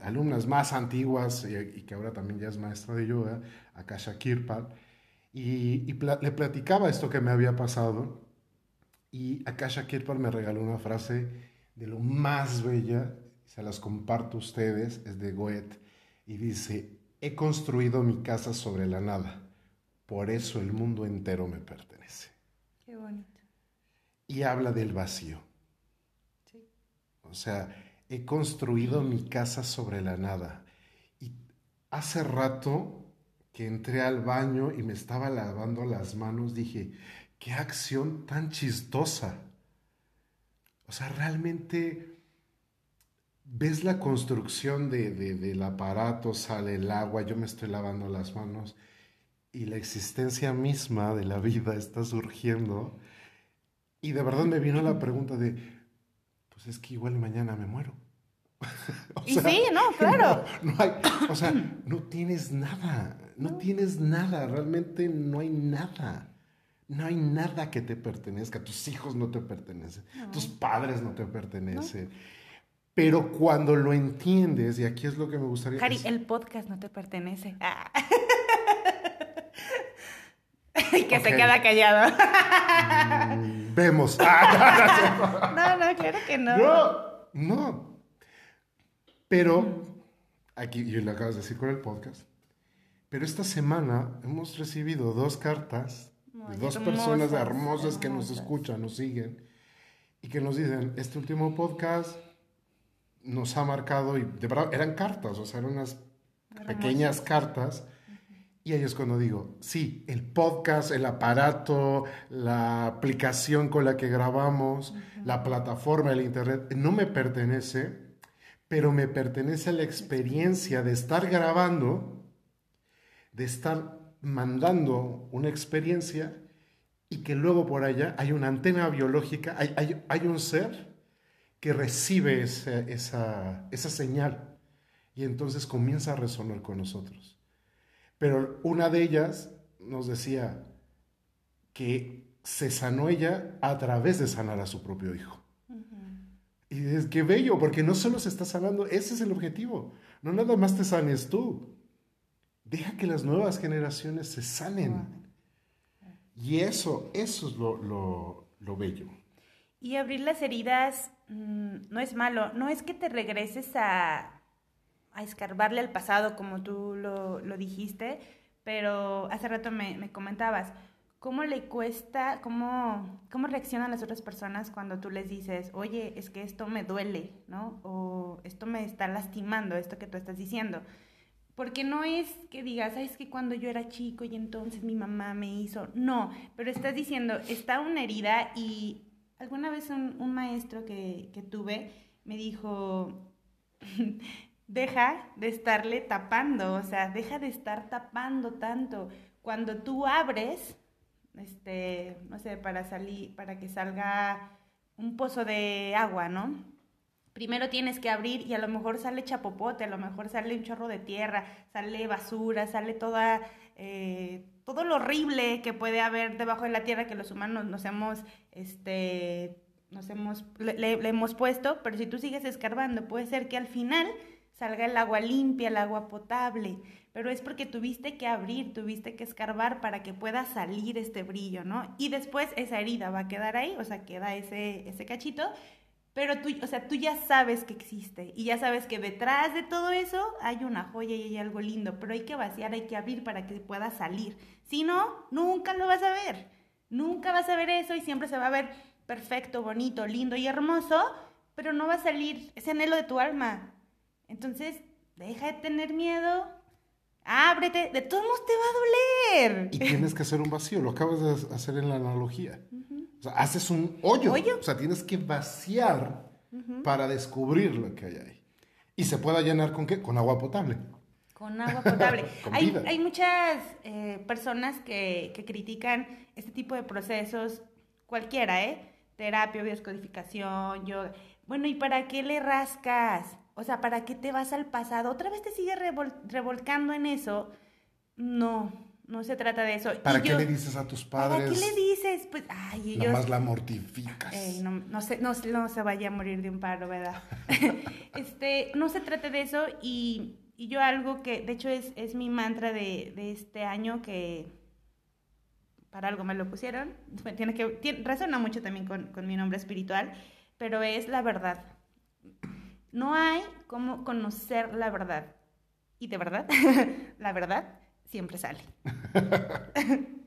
alumnas más antiguas y, que ahora también ya es maestra de yoga, Akasha Kirpal, y, y le platicaba esto que me había pasado. Y Akasha Kirpal me regaló una frase de lo más bella, se las comparto a ustedes, es de Goethe, y dice, He construido mi casa sobre la nada, por eso el mundo entero me pertenece.
Qué bonito.
Y habla del vacío.
Sí.
O sea, he construido mi casa sobre la nada. Y hace rato que entré al baño y me estaba lavando las manos, dije, qué acción tan chistosa. O sea, realmente ves la construcción de, de, del aparato, sale el agua, yo me estoy lavando las manos y la existencia misma de la vida está surgiendo. Y de verdad me vino la pregunta de, pues es que igual mañana me muero.
y sea, sí, no, claro.
No, no hay, o sea, no tienes nada, no, no tienes nada, realmente no hay nada. No hay nada que te pertenezca, tus hijos no te pertenecen, no. tus padres no te pertenecen. Pero cuando lo entiendes, y aquí es lo que me gustaría...
Cari, el podcast no te pertenece. Ah. que okay. se queda callado.
Mm, vemos.
no, no, claro que no.
No, no. Pero, aquí, yo lo acabas de decir con el podcast, Pero esta semana hemos recibido dos cartas de dos personas hermosas, que nos escuchan, nos siguen y que nos dicen, este último podcast nos ha marcado y de verdad eran cartas, o sea, eran unas pequeñas cartas. Y ahí es cuando digo, sí, el podcast, el aparato, la aplicación con la que grabamos, la plataforma, el internet, no me pertenece, pero me pertenece a la experiencia de estar grabando, de estar mandando una experiencia y que luego por allá hay una antena biológica, hay, hay, un ser que recibe esa, esa, esa señal y entonces comienza a resonar con nosotros. Pero una de ellas nos decía que se sanó ella a través de sanar a su propio hijo. Y es que bello, porque no solo se está sanando, ese es el objetivo. No nada más te sanes tú. Deja que las nuevas generaciones se sanen. Y eso, eso es lo, bello.
Y abrir las heridas no es malo, no es que te regreses a, a escarbarle al pasado como tú lo, dijiste, pero hace rato me, comentabas, ¿cómo le cuesta, cómo, cómo reaccionan las otras personas cuando tú les dices, oye, es que esto me duele, ¿no? O esto me está lastimando, esto que tú estás diciendo. Porque no es que digas, es que cuando yo era chico y entonces mi mamá me hizo. No, pero estás diciendo, está una herida y alguna vez un, maestro que, que tuve me dijo, deja de estarle tapando, o sea, deja de estar tapando tanto. Cuando tú abres, este, no sé, para salir, para que salga un pozo de agua, ¿no? primero tienes que abrir y a lo mejor sale chapopote, a lo mejor sale un chorro de tierra, sale basura, sale toda, eh, todo lo horrible que puede haber debajo de la tierra que los humanos nos hemos, este, nos hemos, le, hemos puesto, pero si tú sigues escarbando, puede ser que al final salga el agua limpia, el agua potable, pero es porque tuviste que abrir, tuviste que escarbar para que pueda salir este brillo, ¿no? Y después esa herida va a quedar ahí, o sea, queda ese, ese cachito, pero tú, o sea, tú ya sabes que existe y ya sabes que detrás de todo eso hay una joya y hay algo lindo, pero hay que vaciar, hay que abrir para que pueda salir. Si no, nunca lo vas a ver. Nunca vas a ver eso y siempre se va a ver perfecto, bonito, lindo y hermoso, pero no va a salir ese anhelo de tu alma. Entonces, deja de tener miedo, ábrete, de todos modos te va a doler.
Y tienes que hacer un vacío, lo acabas de hacer en la analogía. O sea, haces un hoyo. O sea, tienes que vaciar para descubrir lo que hay ahí. ¿Y se pueda llenar con qué? Con agua potable.
Con agua potable. hay, hay, muchas eh, personas que, que, critican este tipo de procesos, cualquiera, ¿eh? Terapia, bioscodificación, yoga. Bueno, ¿y para qué le rascas? O sea, ¿para qué te vas al pasado? ¿Otra vez te sigues revolcando en eso? No, no se trata de eso.
¿Para qué le dices a tus padres?
¿Para qué le dices? Pues, ay, ellos...
Nomás la mortificas.
no, no, se, no, se vaya a morir de un paro, ¿verdad? este, no se trata de eso y, y, yo algo que, de hecho, es, es mi mantra de, de, este año que para algo me lo pusieron. Tiene que, tiene, mucho también con, con mi nombre espiritual, pero es la verdad. No hay cómo conocer la verdad. Y de verdad, la verdad siempre sale.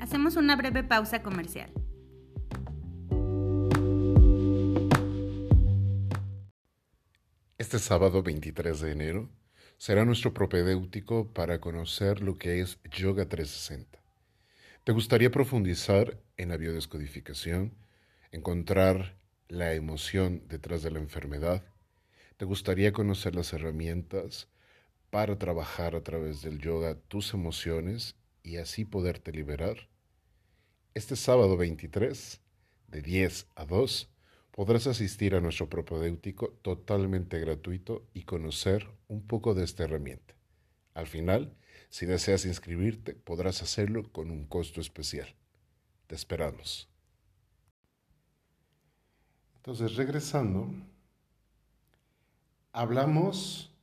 Hacemos una breve pausa comercial.
Este sábado 23 de enero será nuestro propedéutico para conocer lo que es Yoga 360. ¿Te gustaría profundizar en la biodescodificación, encontrar la emoción detrás de la enfermedad? ¿Te gustaría conocer las herramientas para trabajar a través del yoga tus emociones y así poderte liberar? Este sábado 23, de 10 a 2, podrás asistir a nuestro propedéutico totalmente gratuito y conocer un poco de esta herramienta. Al final, si deseas inscribirte, podrás hacerlo con un costo especial. Te esperamos. Entonces, regresando, hablamos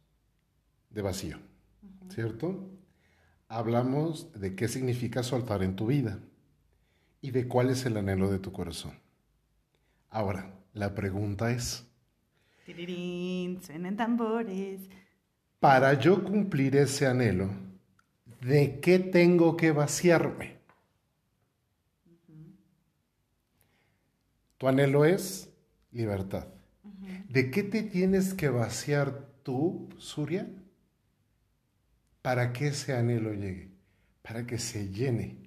de vacío, ¿cierto? Hablamos de qué significa soltar en tu vida y de cuál es el anhelo de tu corazón. Ahora, la pregunta es,
Tirirín, suenan tambores.
Para yo cumplir ese anhelo, ¿de qué tengo que vaciarme? Tu anhelo es libertad. ¿De qué te tienes que vaciar tú, Surya? Para que ese anhelo llegue, para que se llene.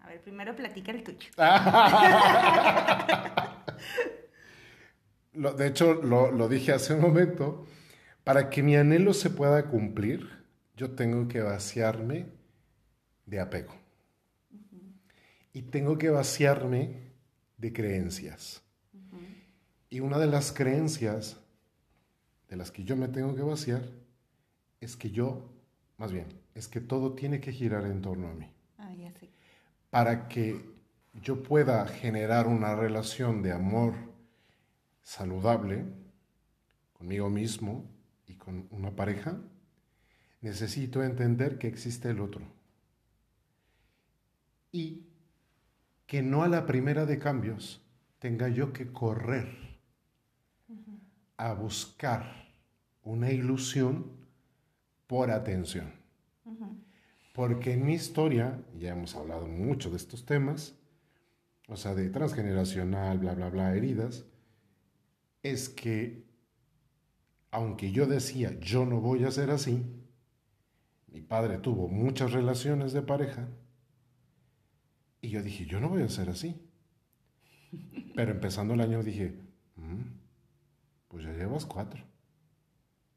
A ver, primero platica el tuyo.
de hecho, lo, dije hace un momento, para que mi anhelo se pueda cumplir, yo tengo que vaciarme de apego. Y tengo que vaciarme de creencias. Y una de las creencias de las que yo me tengo que vaciar es que yo, más bien, es que todo tiene que girar en torno a mí.
Ah, ya sé.
Para que yo pueda generar una relación de amor saludable conmigo mismo y con una pareja, necesito entender que existe el otro. Y que no a la primera de cambios tenga yo que correr a buscar una ilusión por atención. Porque en mi historia, ya hemos hablado mucho de estos temas, o sea, de transgeneracional, bla, bla, bla, heridas, es que aunque yo decía, yo no voy a ser así, mi padre tuvo muchas relaciones de pareja, y yo dije, yo no voy a ser así. Pero empezando el año dije, mm, pues ya llevas cuatro.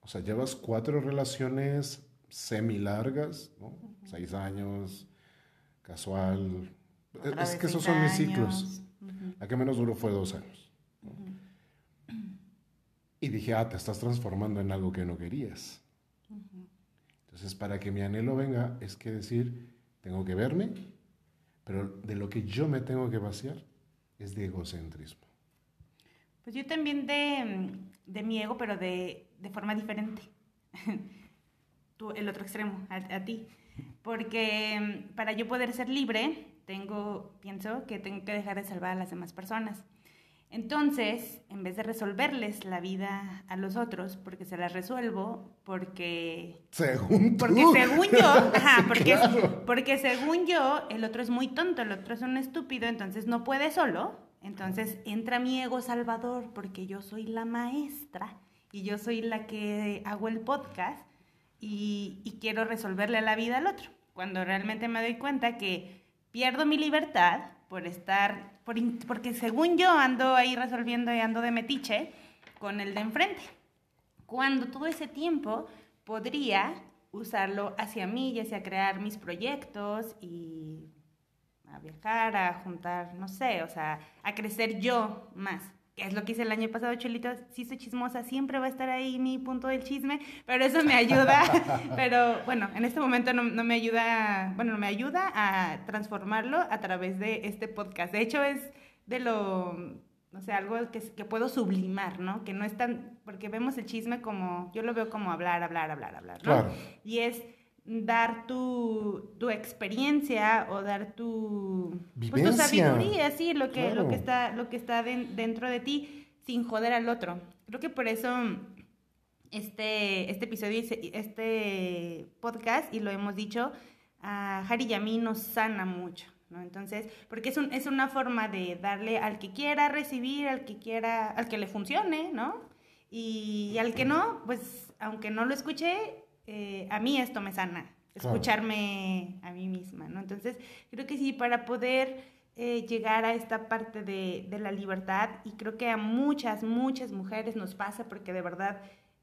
O sea, llevas cuatro relaciones semi largas, ¿no? Seis años, casual. es que esos son mis ciclos. La que menos duró fue dos años. Y dije, ah, te estás transformando en algo que no querías. Entonces, para que mi anhelo venga, es que decir, tengo que verme, pero de lo que yo me tengo que vaciar es de egocentrismo.
Pues yo también de, de mi ego, pero de, de forma diferente. Tú, el otro extremo, a, a, ti. Porque mm, para yo poder ser libre, tengo, pienso que tengo que dejar de salvar a las demás personas. Entonces, en vez de resolverles la vida a los otros, porque se las resuelvo, porque...
Según
Porque según yo, ajá, porque, porque según yo, el otro es muy tonto, el otro es un estúpido, entonces no puede solo. Entonces entra mi ego salvador, porque yo soy la maestra y yo soy la que hago el podcast y, quiero resolverle la vida al otro. Cuando realmente me doy cuenta que pierdo mi libertad por estar, por, porque según yo ando ahí resolviendo y ando de metiche con el de enfrente. Cuando todo ese tiempo podría usarlo hacia mí y hacia crear mis proyectos y a viajar, a juntar, no sé, o sea, a crecer yo más es lo que hice el año pasado, Cholito, sí soy chismosa, siempre va a estar ahí mi punto del chisme, pero eso me ayuda, pero bueno, en este momento no, no, me ayuda, bueno, me ayuda a transformarlo a través de este podcast. De hecho, es de lo, no sé, algo que, que puedo sublimar, ¿no? Que no es tan, porque vemos el chisme como, yo lo veo como hablar, hablar, hablar, hablar, ¿no?
Claro.
Y es dar tu, tu, experiencia o dar tu, pues, tu sabiduría, sí, lo que, lo que está, lo que está dentro de ti sin joder al otro. Creo que por eso este, este episodio, este podcast, y lo hemos dicho, a Harry y a mí nos sana mucho. ¿no? Entonces, porque es, un, es una forma de darle al que quiera recibir, al que quiera, al que le funcione, ¿no? Y, y al que no, pues aunque no lo escuche, eh, a mí esto me sana, escucharme a mí misma, ¿no? Entonces, creo que sí, para poder eh, llegar a esta parte de, de, la libertad, y creo que a muchas, muchas mujeres nos pasa, porque de verdad...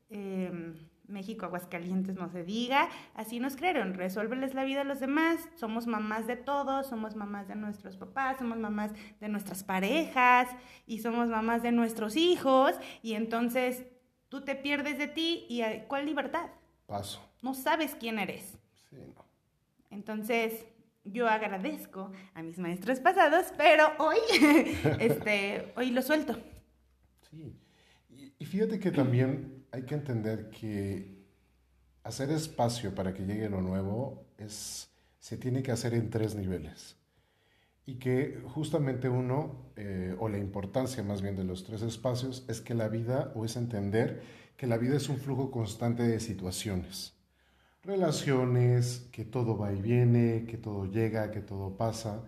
Eh, México, Aguascalientes, no se diga, así nos crearon, resuélveles la vida a los demás, somos mamás de todos, somos mamás de nuestros papás, somos mamás de nuestras parejas y somos mamás de nuestros hijos y entonces tú te pierdes de ti y ¿cuál libertad?
Paso.
No sabes quién eres.
Sí, no.
Entonces, yo agradezco a mis maestros pasados, pero hoy, este, hoy lo suelto.
Sí. Y, fíjate que también hay que entender que hacer espacio para que llegue lo nuevo es, se tiene que hacer en tres niveles. y que justamente uno, eh, o la importancia más bien de los tres espacios, es que la vida, o es entender que la vida es un flujo constante de situaciones, relaciones, que todo va y viene, que todo llega, que todo pasa,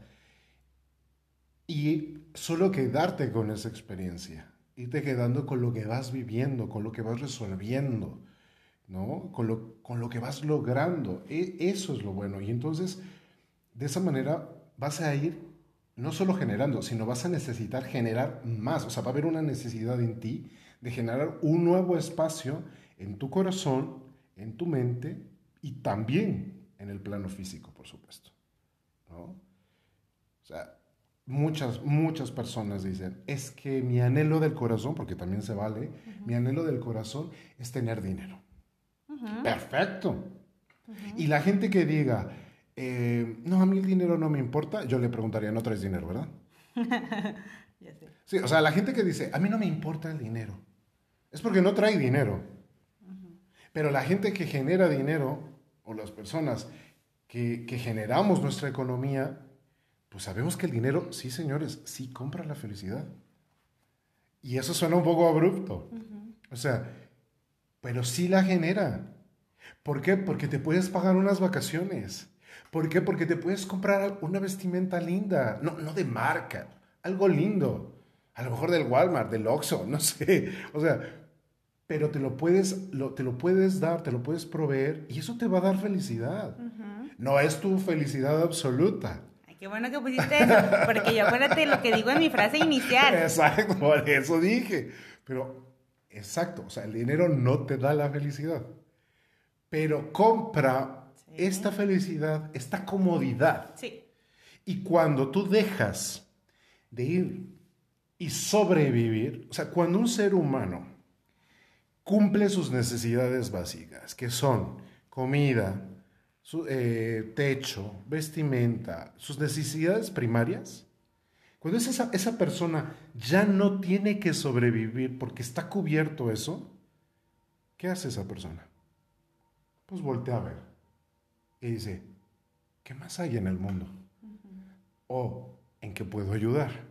y solo quedarte con esa experiencia, irte quedando con lo que vas viviendo, con lo que vas resolviendo, ¿no? Con lo, con lo que vas logrando. E, eso es lo bueno. Y entonces, de esa manera vas a ir no solo generando, sino vas a necesitar generar más. O sea, va a haber una necesidad en ti de generar un nuevo espacio en tu corazón, en tu mente y también en el plano físico, por supuesto. ¿no? O sea, muchas, muchas personas dicen, es que mi anhelo del corazón, porque también se vale, mi anhelo del corazón es tener dinero. Perfecto. Y la gente que diga, eh, no, a mí el dinero no me importa, yo le preguntaría, no traes dinero, ¿verdad? ya sé. Sí, o sea, la gente que dice, a mí no me importa el dinero, es porque no trae dinero. Pero la gente que genera dinero, o las personas que, que generamos nuestra economía, pues sabemos que el dinero, sí señores, sí compra la felicidad. Y eso suena un poco abrupto. O sea, pero sí la genera. ¿Por qué? Porque te puedes pagar unas vacaciones. ¿Por qué? Porque te puedes comprar una vestimenta linda, no, no de marca, algo lindo. A lo mejor del Walmart, del Oxxo, no sé. O sea, pero te lo puedes, lo, te lo puedes dar, te lo puedes proveer y eso te va a dar felicidad. No es tu felicidad absoluta,
Qué bueno que pusiste eso, porque yo acuérdate lo que digo en mi frase inicial.
Exacto, por eso dije. Pero, exacto, o sea, el dinero no te da la felicidad, pero compra esta felicidad, esta comodidad. Sí. Y cuando tú dejas de ir y sobrevivir, o sea, cuando un ser humano cumple sus necesidades básicas, que son comida, su, eh, techo, vestimenta, sus necesidades primarias, cuando esa, esa persona ya no tiene que sobrevivir porque está cubierto eso, ¿qué hace esa persona? Pues voltea a ver y dice, ¿qué más hay en el mundo? ¿O en qué puedo ayudar?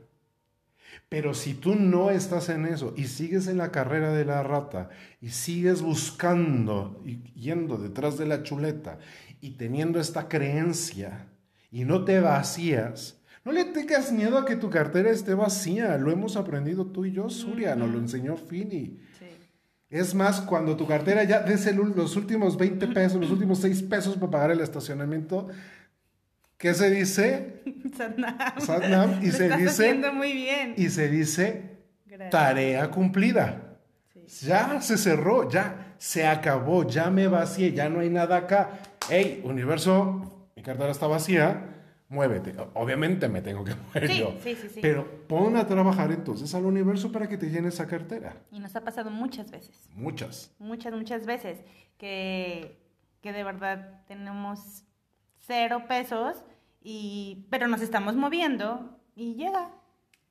Pero si tú no estás en eso y sigues en la carrera de la rata y sigues buscando y yendo detrás de la chuleta y teniendo esta creencia y no te vacías, no le tengas miedo a que tu cartera esté vacía. Lo hemos aprendido tú y yo, Surya, nos lo enseñó Fini. Es más, cuando tu cartera ya des los últimos 20 pesos, los últimos 6 pesos para pagar el estacionamiento, ¿qué se dice? Satnam. Y se dice.
muy bien.
Y se dice tarea cumplida. Ya se cerró, ya se acabó, ya me vacié, ya no hay nada acá hey, universo, mi cartera está vacía, muévete. Obviamente me tengo que mover yo. Sí, sí, sí. Pero pon a trabajar entonces al universo para que te llene esa cartera.
Y nos ha pasado muchas veces.
Muchas.
Muchas, muchas veces. Que, que de verdad tenemos cero pesos, y, pero nos estamos moviendo y llega.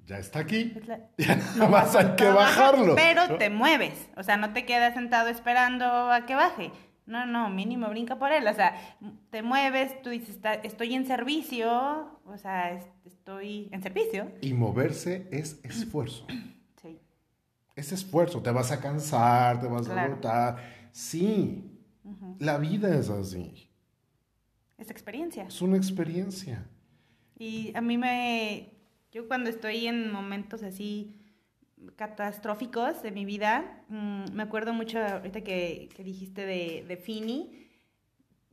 Ya está aquí. Ya no más hay que bajarlo.
Pero te mueves. O sea, no te quedas sentado esperando a que baje no, no, mínimo brinca por él. O sea, te mueves, tú dices, estoy en servicio, o sea, estoy en servicio.
Y moverse es esfuerzo. Sí. Es esfuerzo, te vas a cansar, te vas a agotar. Sí, la vida es así.
Es experiencia.
Es una experiencia.
Y a mí me, yo cuando estoy en momentos así catastróficos de mi vida. Mm, me acuerdo mucho ahorita que, que dijiste de, de, Fini,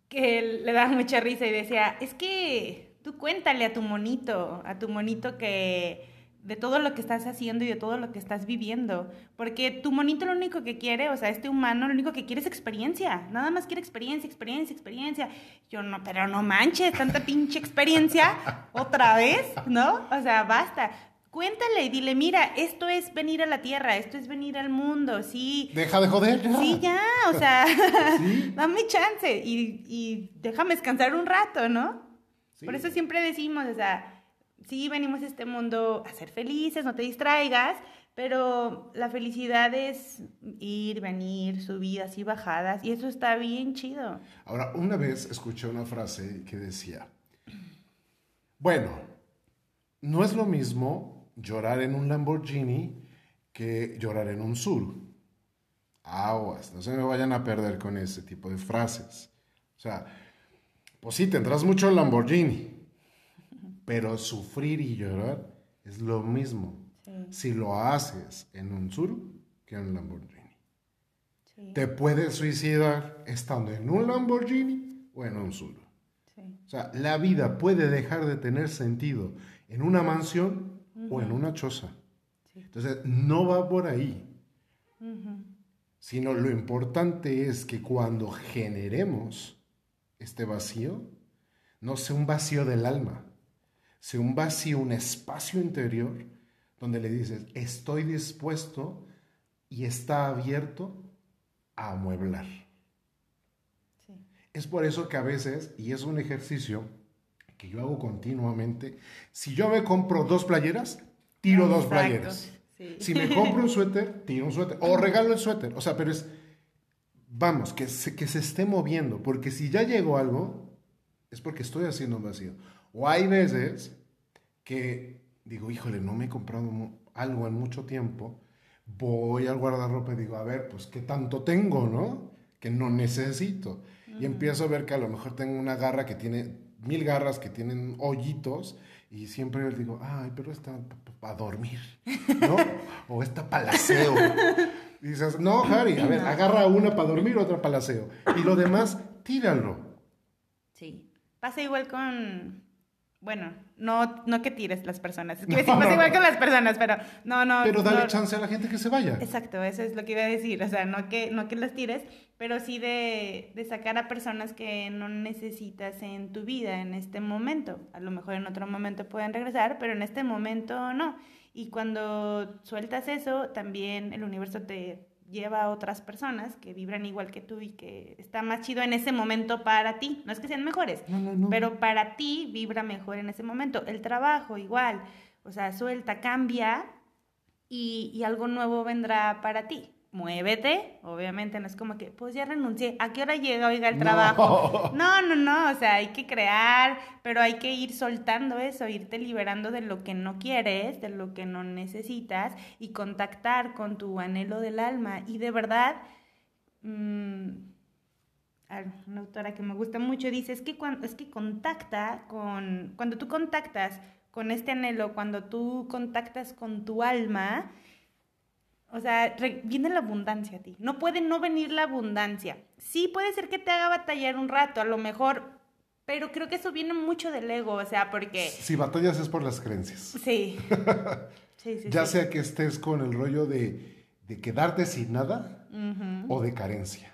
que le da mucha risa y decía, es que tú cuéntale a tu monito, a tu monito que de todo lo que estás haciendo y de todo lo que estás viviendo. Porque tu monito lo único que quiere, o sea, este humano lo único que quiere es experiencia. Nada más quiere experiencia, experiencia, experiencia. Yo no, pero no manches, tanta pinche experiencia otra vez, ¿no? O sea, basta cuéntale y dile, mira, esto es venir a la tierra, esto es venir al mundo, sí.
Deja de joder.
Sí, ya, o sea, dame chance y, y, déjame descansar un rato, ¿no? Por eso siempre decimos, o sea, sí venimos a este mundo a ser felices, no te distraigas, pero la felicidad es ir, venir, subidas y bajadas, y eso está bien chido.
Ahora, una vez escuché una frase que decía, bueno, no es lo mismo llorar en un Lamborghini que llorar en un sur. Aguas, no se me vayan a perder con ese tipo de frases. O sea, pues sí, tendrás mucho Lamborghini, pero sufrir y llorar es lo mismo si lo haces en un sur que en un Lamborghini. Te puedes suicidar estando en un Lamborghini o en un sur. O sea, la vida puede dejar de tener sentido en una mansión o en una choza. Entonces, no va por ahí. Sino lo importante es que cuando generemos este vacío, no sea un vacío del alma, sea un vacío, un espacio interior donde le dices, estoy dispuesto y está abierto a amueblar. Es por eso que a veces, y es un ejercicio que yo hago continuamente, si yo me compro dos playeras, tiro dos playeras. Si me compro un suéter, tiro un suéter. O regalo el suéter. O sea, pero es, vamos, que se, que se esté moviendo. Porque si ya llegó algo, es porque estoy haciendo un vacío. O hay veces que digo, híjole, no me he comprado algo en mucho tiempo. Voy al guardarropa y digo, a ver, pues qué tanto tengo, ¿no? Que no necesito. Y empiezo a ver que a lo mejor tengo una garra que tiene mil garras que tienen hoyitos y siempre les digo, ay, pero está para dormir, ¿no? o está palaceo. Y dices, no, Harry, a ver, agarra una para dormir, otra para aseo. Y lo demás, tíralo.
Sí. Pasa igual con, bueno, no, no que tires las personas. Es que igual con las personas, pero no, no.
Pero dale chance a la gente que se vaya.
Exacto, eso es lo que iba a decir. O sea, no que, no que las tires, pero sí de, de sacar a personas que no necesitas en tu vida en este momento. A lo mejor en otro momento pueden regresar, pero en este momento no. Y cuando sueltas eso, también el universo te lleva a otras personas que vibran igual que tú y que está más chido en ese momento para ti. No es que sean mejores, pero para ti vibra mejor en ese momento. El trabajo igual, o sea, suelta, cambia y, y algo nuevo vendrá para ti muévete, obviamente no es como que, pues ya renuncié, ¿a qué hora llega, oiga, el trabajo? No. no, no, o sea, hay que crear, pero hay que ir soltando eso, irte liberando de lo que no quieres, de lo que no necesitas y contactar con tu anhelo del alma. Y de verdad, mmm, una autora que me gusta mucho dice, es que, cuando, es que contacta con, cuando tú contactas con este anhelo, cuando tú contactas con tu alma, o sea, viene la abundancia a ti. No puede no venir la abundancia. Sí puede ser que te haga batallar un rato, a lo mejor, pero creo que eso viene mucho del ego, o sea, porque...
Si batallas es por las creencias.
Sí.
sí, sí ya sea que estés con el rollo de, quedarte sin nada o de carencia.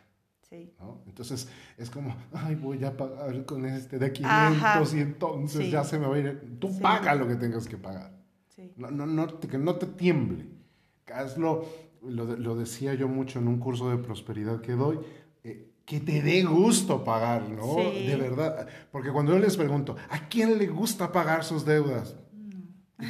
Sí. Entonces es como, ay, voy a pagar con este de 500 y entonces ya se me va a ir. Tú paga lo que tengas que pagar. No, no, no, que no te tiemble hazlo, lo, decía yo mucho en un curso de prosperidad que doy, eh, que te dé gusto pagar, ¿no? De verdad, porque cuando yo les pregunto, ¿a quién le gusta pagar sus deudas?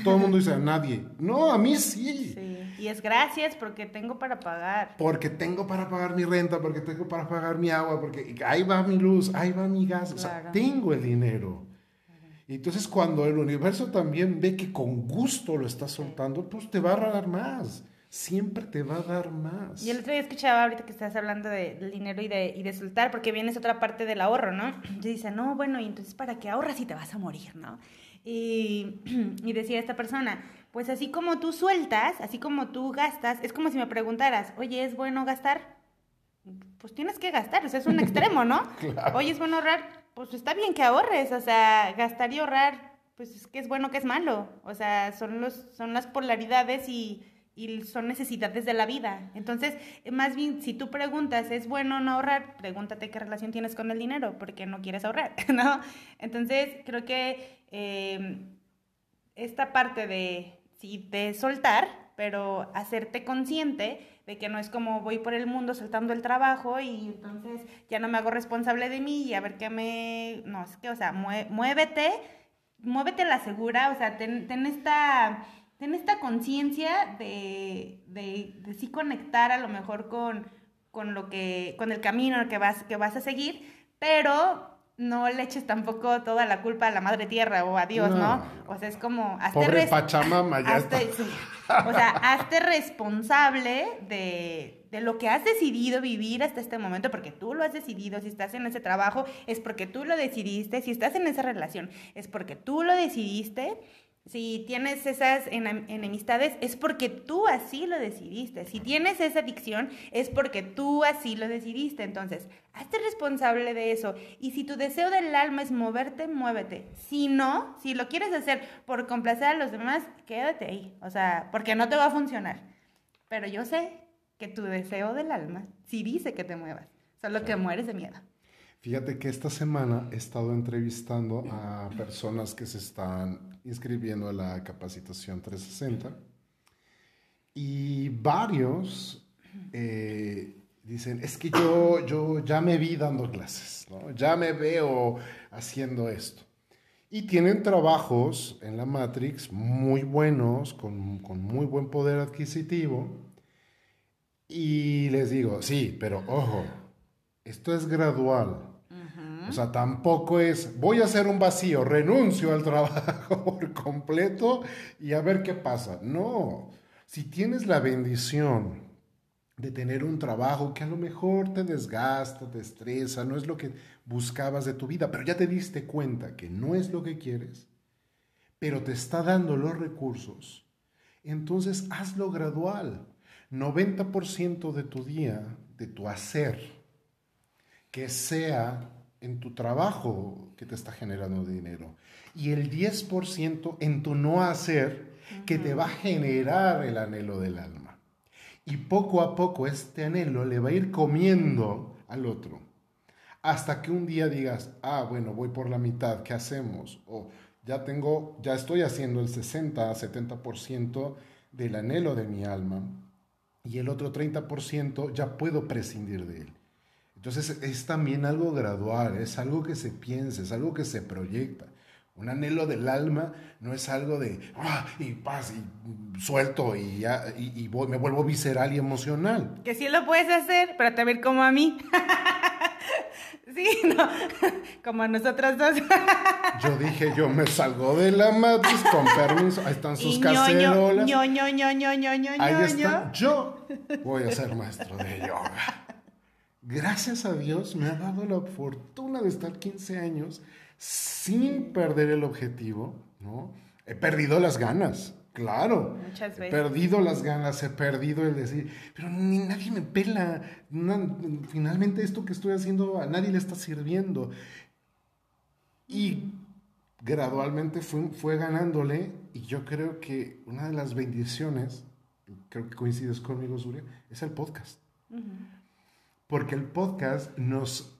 todo el mundo dice, a nadie. No, a mí sí.
sí. Y es gracias porque tengo para pagar.
Porque tengo para pagar mi renta, porque tengo para pagar mi agua, porque ahí va mi luz, ahí va mi gas, o sea, tengo el dinero. Y entonces cuando el universo también ve que con gusto lo estás soltando, pues te va a dar más siempre te va a dar más.
Y el otro día escuchaba ahorita que estás hablando de, del dinero y de, y de soltar, porque vienes otra parte del ahorro, ¿no? Y dice, no, bueno, y entonces para qué ahorras si te vas a morir, ¿no? Y, y decía esta persona, pues así como tú sueltas, así como tú gastas, es como si me preguntaras, oye, ¿es bueno gastar? Pues tienes que gastar, o sea, es un extremo, ¿no? Oye, ¿es bueno ahorrar? Pues está bien que ahorres, o sea, gastar y ahorrar, pues es que es bueno que es malo, o sea, son, los, son las polaridades y y son necesidades de la vida. Entonces, más bien, si tú preguntas, ¿es bueno no ahorrar? Pregúntate qué relación tienes con el dinero, porque no quieres ahorrar, ¿no? Entonces, creo que em, esta parte de, sí, de soltar, pero hacerte consciente de que no es como voy por el mundo soltando el trabajo y entonces ya no me hago responsable de mí y a ver qué me... No, es que, o sea, muévete, muévete la segura, o sea, ten, ten esta ten esta conciencia de, de, sí conectar a lo mejor con, con, lo que, con el camino que vas, que vas a seguir, pero no le eches tampoco toda la culpa a la madre tierra o a Dios, ¿no? O sea, es como...
Hazte Pobre Pachamama, ya está.
O sea, hazte responsable de, de lo que has decidido vivir hasta este momento, porque tú lo has decidido. Si estás en ese trabajo, es porque tú lo decidiste. Si estás en esa relación, es porque tú lo decidiste. Si tienes esas enemistades es porque tú así lo decidiste. Si tienes esa adicción es porque tú así lo decidiste. Entonces, hazte responsable de eso. Y si tu deseo del alma es moverte, muévete. Si no, si lo quieres hacer por complacer a los demás, quédate ahí. O sea, porque no te va a funcionar. Pero yo sé que tu deseo del alma sí dice que te muevas. Solo que mueres de miedo.
Fíjate que esta semana he estado entrevistando a personas que se están inscribiendo a la capacitación 360 y varios eh, dicen, es que yo, yo ya me vi dando clases, ya me veo haciendo esto. Y tienen trabajos en la Matrix muy buenos, con, con muy buen poder adquisitivo. Y les digo, sí, pero ojo, esto es gradual. O sea, tampoco es, voy a hacer un vacío, renuncio al trabajo por completo y a ver qué pasa. No, si tienes la bendición de tener un trabajo que a lo mejor te desgasta, te estresa, no es lo que buscabas de tu vida, pero ya te diste cuenta que no es lo que quieres, pero te está dando los recursos, entonces hazlo gradual. 90% de tu día, de tu hacer, que sea en tu trabajo que te está generando dinero y el 10% en tu no hacer que te va a generar el anhelo del alma. Y poco a poco este anhelo le va a ir comiendo al otro. Hasta que un día digas, ah, bueno, voy por la mitad, ¿qué hacemos? O ya tengo, ya estoy haciendo el 60, 70% del anhelo de mi alma y el otro 30% ya puedo prescindir de él. Entonces es también algo gradual, es algo que se piensa, es algo que se proyecta. Un anhelo del alma no es algo de, ah, y paz, y suelto, y, ya, y, me vuelvo visceral y emocional.
Que sí lo puedes hacer, pero también como a mí. sí, no, como a nosotros dos.
yo dije, yo me salgo de la matriz, con permiso, ahí están sus cacerolas. ahí está, yo voy a ser maestro de yoga gracias a Dios me ha dado la fortuna de estar 15 años sin perder el objetivo, ¿no? He perdido las ganas, claro. Muchas veces. He perdido las ganas, he perdido el decir, pero ni nadie me pela. finalmente esto que estoy haciendo a nadie le está sirviendo. Y gradualmente fue, fue ganándole y yo creo que una de las bendiciones, creo que coincides conmigo, Zuria, es el podcast porque el podcast nos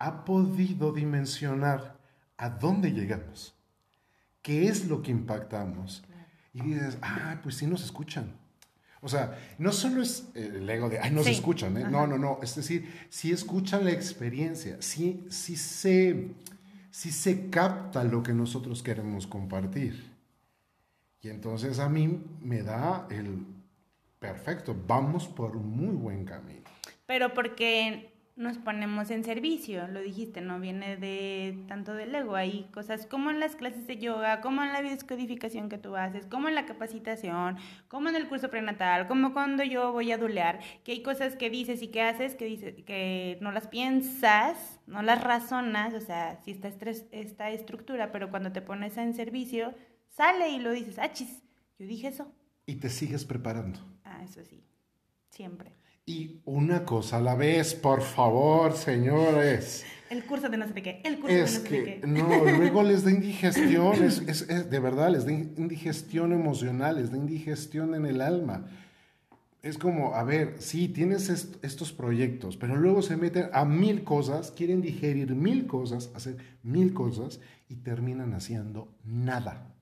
ha podido dimensionar a dónde llegamos, qué es lo que impactamos. Y dices, ah, pues sí nos escuchan. O sea, no solo es el ego de, ay, nos escuchan, ¿eh? No, no, no. Es decir, sí escuchan la experiencia, sí, sí, se, sí se capta lo que nosotros queremos compartir. Y entonces a mí me da el perfecto, vamos por un muy buen camino
pero porque nos ponemos en servicio, lo dijiste, no viene de tanto del ego, hay cosas como en las clases de yoga, como en la descodificación que tú haces, como en la capacitación, como en el curso prenatal, como cuando yo voy a dulear, que hay cosas que dices y que haces que, dices, que no las piensas, no las razonas, o sea, si está esta estructura, pero cuando te pones en servicio, sale y lo dices, ah, chis, yo dije eso.
Y te sigues preparando.
Ah, eso sí, siempre.
Y una cosa a la vez, por favor, señores.
El curso de no sé qué. El curso de no sé
qué. No, luego les da indigestión, es, de verdad, les da indigestión emocional, les da indigestión en el alma. Es como, a ver, sí, tienes estos proyectos, pero luego se meten a mil cosas, quieren digerir mil cosas, hacer mil cosas y terminan haciendo nada.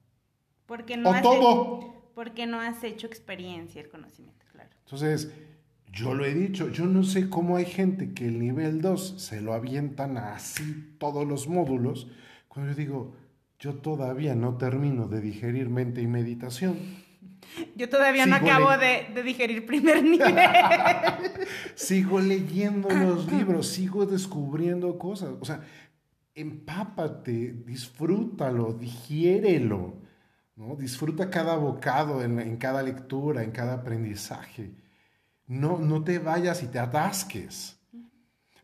Porque no
o todo.
porque no has hecho experiencia el conocimiento, claro.
Entonces, yo lo he dicho, yo no sé cómo hay gente que el nivel 2 se lo avientan así todos los módulos, cuando yo digo, yo todavía no termino de digerir mente y meditación.
Yo todavía no acabo de, de, digerir primer nivel.
sigo leyendo los libros, sigo descubriendo cosas. O sea, empápate, disfrútalo, digiérelo, ¿no? Disfruta cada bocado en, en, cada lectura, en cada aprendizaje. No, no te vayas y te atasques.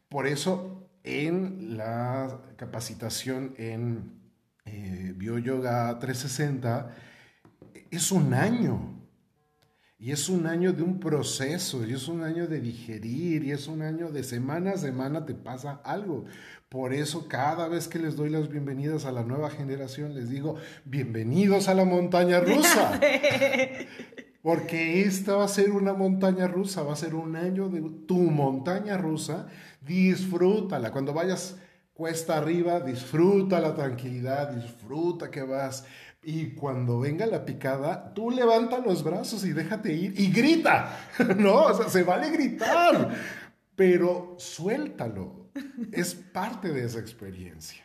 Por eso, en la capacitación en eh, BioYoga 360, es un año. Y es un año de un proceso, y es un año de digerir, y es un año de semana a semana te pasa algo. Por eso cada vez que les doy las bienvenidas a la nueva generación, les digo, bienvenidos a la montaña rusa. Porque esta va a ser una montaña rusa, va a ser un año de tu montaña rusa. Disfrútala. Cuando vayas cuesta arriba, disfruta la tranquilidad, disfruta que vas. Y cuando venga la picada, tú levanta los brazos y déjate ir y grita. No, o sea, se vale gritar, pero suéltalo. Es parte de esa experiencia.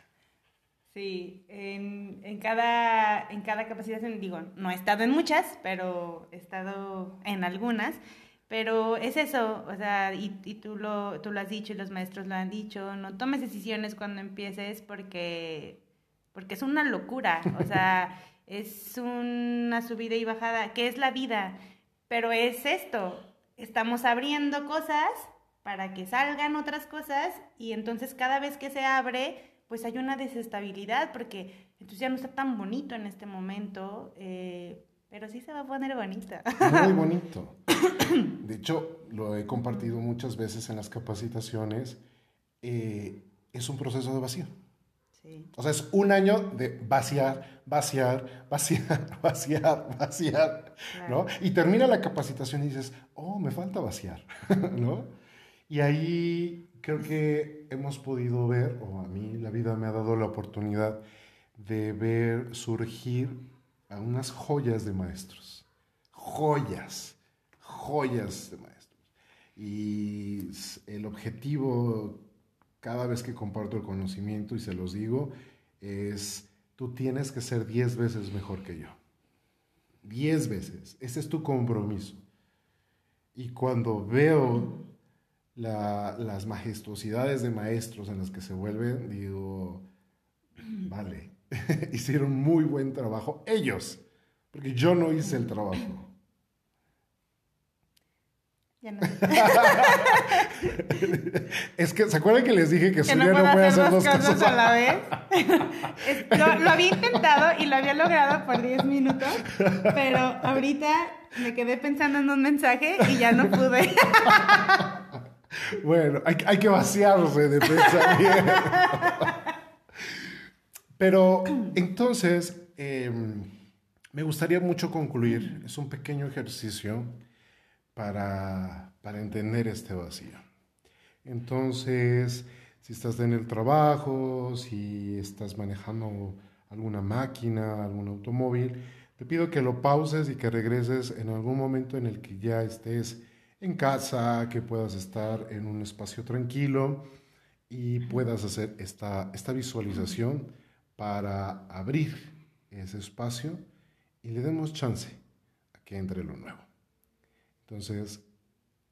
Sí, en, en, cada, en cada capacitación, digo, no he estado en muchas, pero he estado en algunas. Pero es eso, o sea, y, y, tú, lo, tú lo has dicho y los maestros lo han dicho, no tomes decisiones cuando empieces porque, porque es una locura, o sea, es una subida y bajada, que es la vida, pero es esto, estamos abriendo cosas para que salgan otras cosas y entonces cada vez que se abre, pues hay una desestabilidad porque entonces ya no está tan bonito en este momento, eh, pero sí se va a poner bonita.
Muy bonito. De hecho, lo he compartido muchas veces en las capacitaciones. Eh, es un proceso de vacío. Sí. O sea, es un año de vaciar, vaciar, vaciar, vaciar, vaciar, ¿no? Y termina la capacitación y dices, oh, me falta vaciar, ¿no? Y ahí creo que hemos podido ver, o a mí la vida me ha dado la oportunidad de ver surgir a unas joyas de maestros. Joyas, joyas de maestros. Y el objetivo, cada vez que comparto el conocimiento y se los digo, es, tú tienes que ser diez veces mejor que yo. Diez veces. Ese es tu compromiso. Y cuando veo las majestuosidades de maestros en las que se vuelven, digo, vale, hicieron muy buen trabajo ellos, porque yo no hice el trabajo. Ya no. es que, ¿se acuerdan que les dije que, que no, no puede hacer dos cosas,
a la vez? lo, lo, había intentado y lo había logrado por 10 minutos, pero ahorita me quedé pensando en un mensaje y ya no pude.
Bueno, hay, que vaciarse de pensamiento. Pero entonces, em, me gustaría mucho concluir. Es un pequeño ejercicio para, para entender este vacío. Entonces, si estás en el trabajo, si estás manejando alguna máquina, algún automóvil, te pido que lo pauses y que regreses en algún momento en el que ya estés en casa, que puedas estar en un espacio tranquilo y puedas hacer esta, esta visualización para abrir ese espacio y le demos chance a que entre lo nuevo. Entonces,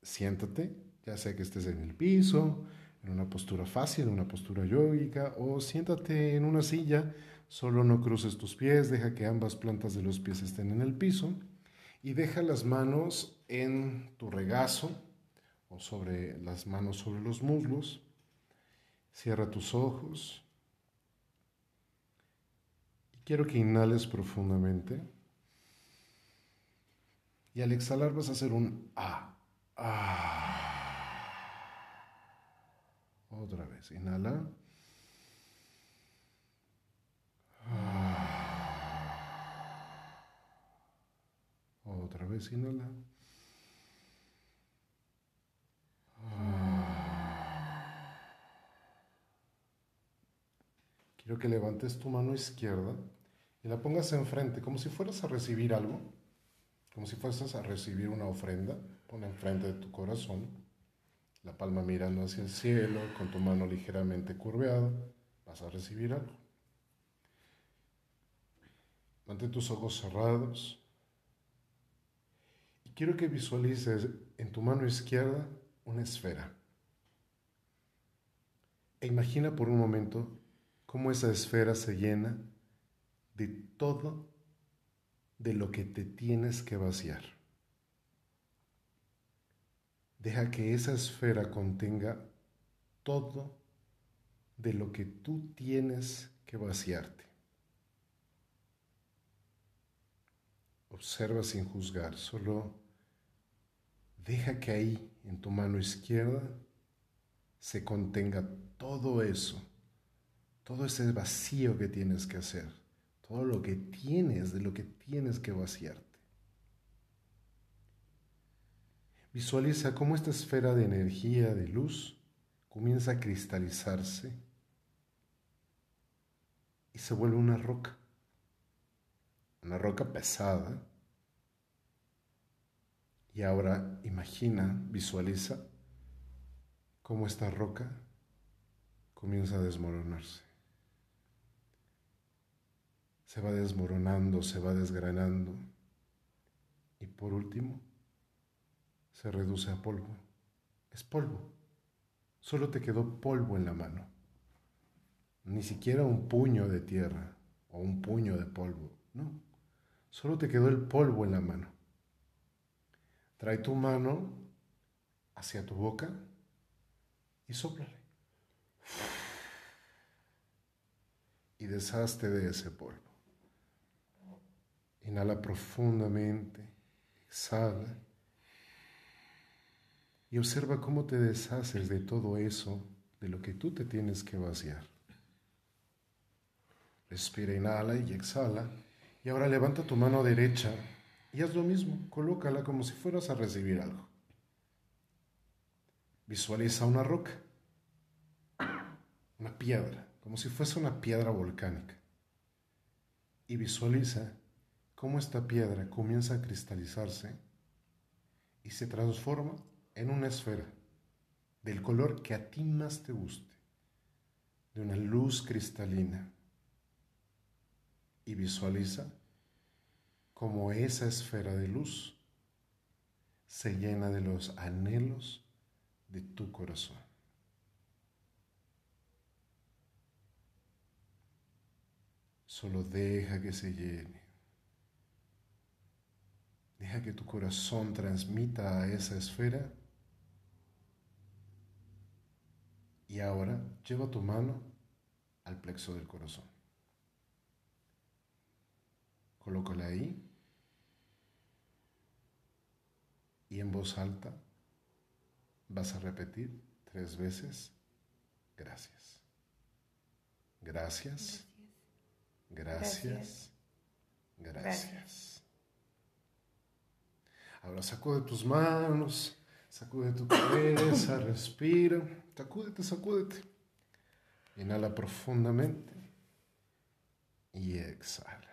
siéntate, ya sea que estés en el piso, en una postura fácil, en una postura yógica, o siéntate en una silla, solo no cruces tus pies, deja que ambas plantas de los pies estén en el piso y deja las manos en tu regazo o sobre las manos sobre los muslos. Cierra tus ojos. Y quiero que inhales profundamente. Y al exhalar vas a hacer un A. Otra vez. Inhala. Otra vez inhala. Quiero que levantes tu mano izquierda y la pongas enfrente, como si fueras a recibir algo, como si fueras a recibir una ofrenda. Pon enfrente de tu corazón, la palma mirando hacia el cielo, con tu mano ligeramente curveada, vas a recibir algo. Mantén tus ojos cerrados y quiero que visualices en tu mano izquierda una esfera. E imagina por un momento cómo esa esfera se llena de todo de lo que te tienes que vaciar. Deja que esa esfera contenga todo de lo que tú tienes que vaciarte. Observa sin juzgar, solo deja que ahí, en tu mano izquierda, se contenga todo eso, todo ese vacío que tienes que hacer, todo lo que tienes, de lo que tienes que vaciarte. Visualiza cómo esta esfera de energía, de luz, comienza a cristalizarse y se vuelve una roca, una roca pesada. Y ahora imagina, visualiza cómo esta roca comienza a desmoronarse. Se va desmoronando, se va desgranando y por último se reduce a polvo. Es polvo. Solo te quedó polvo en la mano. Ni siquiera un puño de tierra o un puño de polvo. No. Solo te quedó el polvo en la mano. Trae tu mano hacia tu boca y sóplale. Y deshazte de ese polvo. Inhala profundamente. Exhala y observa cómo te deshaces de todo eso de lo que tú te tienes que vaciar. Respira, inhala y exhala. Y ahora levanta tu mano derecha y haz lo mismo. Colócala como si fueras a recibir algo. Visualiza una roca, una piedra, como si fuese una piedra volcánica. Y visualiza cómo esta piedra comienza a cristalizarse y se transforma en una esfera del color que a ti más te guste, de una luz cristalina, y visualiza cómo esa esfera de luz se llena de los anhelos de tu corazón. Solo deja que se llene. Deja que tu corazón transmita a esa esfera Y ahora lleva tu mano al plexo del corazón. Colócala ahí. Y en voz alta vas a repetir tres veces, gracias. Gracias. Gracias. Gracias. gracias. Ahora sacude tus manos, sacude tu cabeza, respira. Sacúdete, sacúdete. Inhala profundamente y exhala.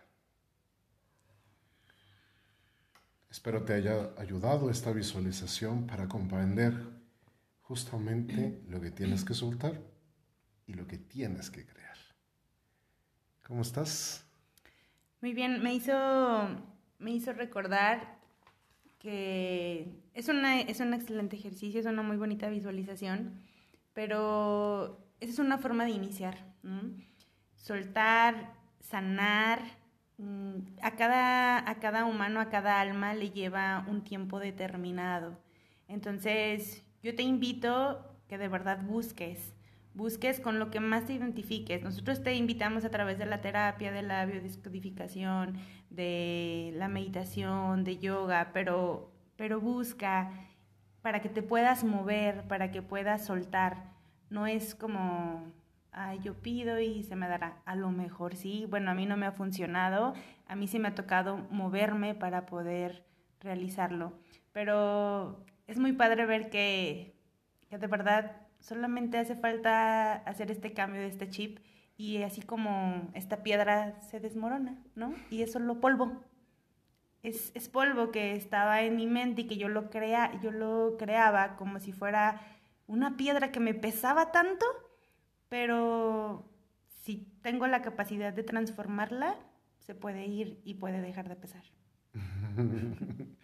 Espero te haya ayudado esta visualización para comprender justamente lo que tienes que soltar y lo que tienes que crear. ¿Cómo estás?
Muy bien, me hizo, me hizo recordar que es, una, es un excelente ejercicio, es una muy bonita visualización pero esa es una forma de iniciar. Soltar, sanar. Mm, a cada, a cada humano, a cada alma le lleva un tiempo determinado. Entonces, yo te invito que de verdad busques, busques con lo que más te identifiques. Nosotros te invitamos a través de la terapia, de la biodescodificación, de la meditación, de yoga, pero, pero busca para que te puedas mover, para que puedas soltar. No es como, ay, yo pido y se me dará. A lo mejor sí, bueno, a mí no me ha funcionado, a mí sí me ha tocado moverme para poder realizarlo. Pero es muy padre ver que, que de verdad solamente hace falta hacer este cambio de este chip y así como esta piedra se desmorona, ¿no? Y es solo polvo es, polvo que estaba en mi mente y que yo lo, crea, yo lo creaba como si fuera una piedra que me pesaba tanto, pero si tengo la capacidad de transformarla, se puede ir y puede dejar de pesar.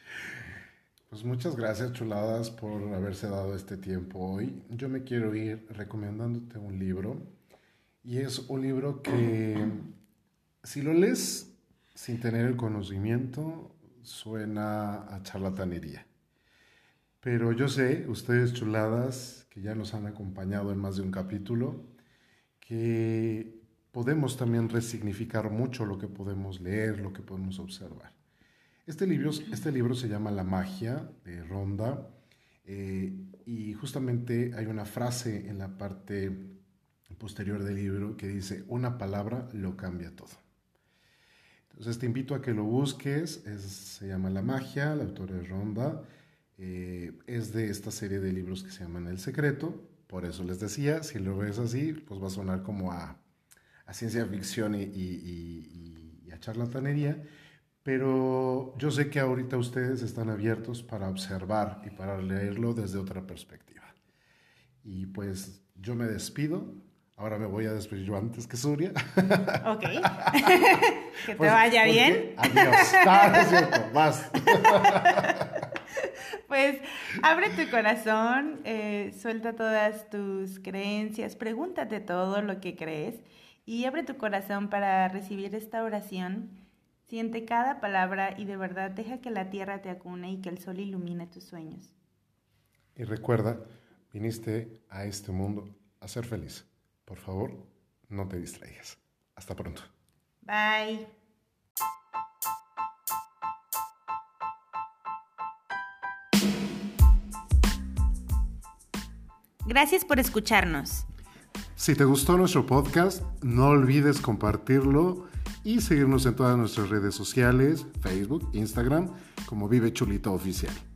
Pues muchas gracias, chuladas, por haberse dado este tiempo hoy. Yo me quiero ir recomendándote un libro Y es un libro que, si lo lees sin tener el conocimiento, suena a charlatanería. Pero yo sé, ustedes chuladas, que ya nos han acompañado en más de un capítulo, que podemos también resignificar mucho lo que podemos leer, lo que podemos observar. Este libro, este libro se llama La magia de Ronda eh, y justamente hay una frase en la parte posterior del libro que dice, una palabra lo cambia todo. Entonces te invito a que lo busques, se llama La magia, la autora es Ronda, eh, es de esta serie de libros que se llaman El secreto, por eso les decía, si lo ves así, pues va a sonar como a, ciencia ficción y a charlatanería, pero yo sé que ahorita ustedes están abiertos para observar y para leerlo desde otra perspectiva. Y pues yo me despido. Ahora me voy a despedir yo antes que Surya.
Ok. que te pues, vaya bien.
Adiós. Ah, es cierto. Más.
pues abre tu corazón, eh, suelta todas tus creencias, pregúntate todo lo que crees y abre tu corazón para recibir esta oración Siente cada palabra y de verdad deja que la tierra te acune y que el sol ilumine tus sueños.
Y recuerda, viniste a este mundo a ser feliz. Por favor, no te distraigas. Hasta pronto.
Bye. Gracias por escucharnos.
Si te gustó nuestro podcast, no olvides compartirlo y seguirnos en todas nuestras redes sociales, Facebook, Instagram, como Vive Chulito Oficial.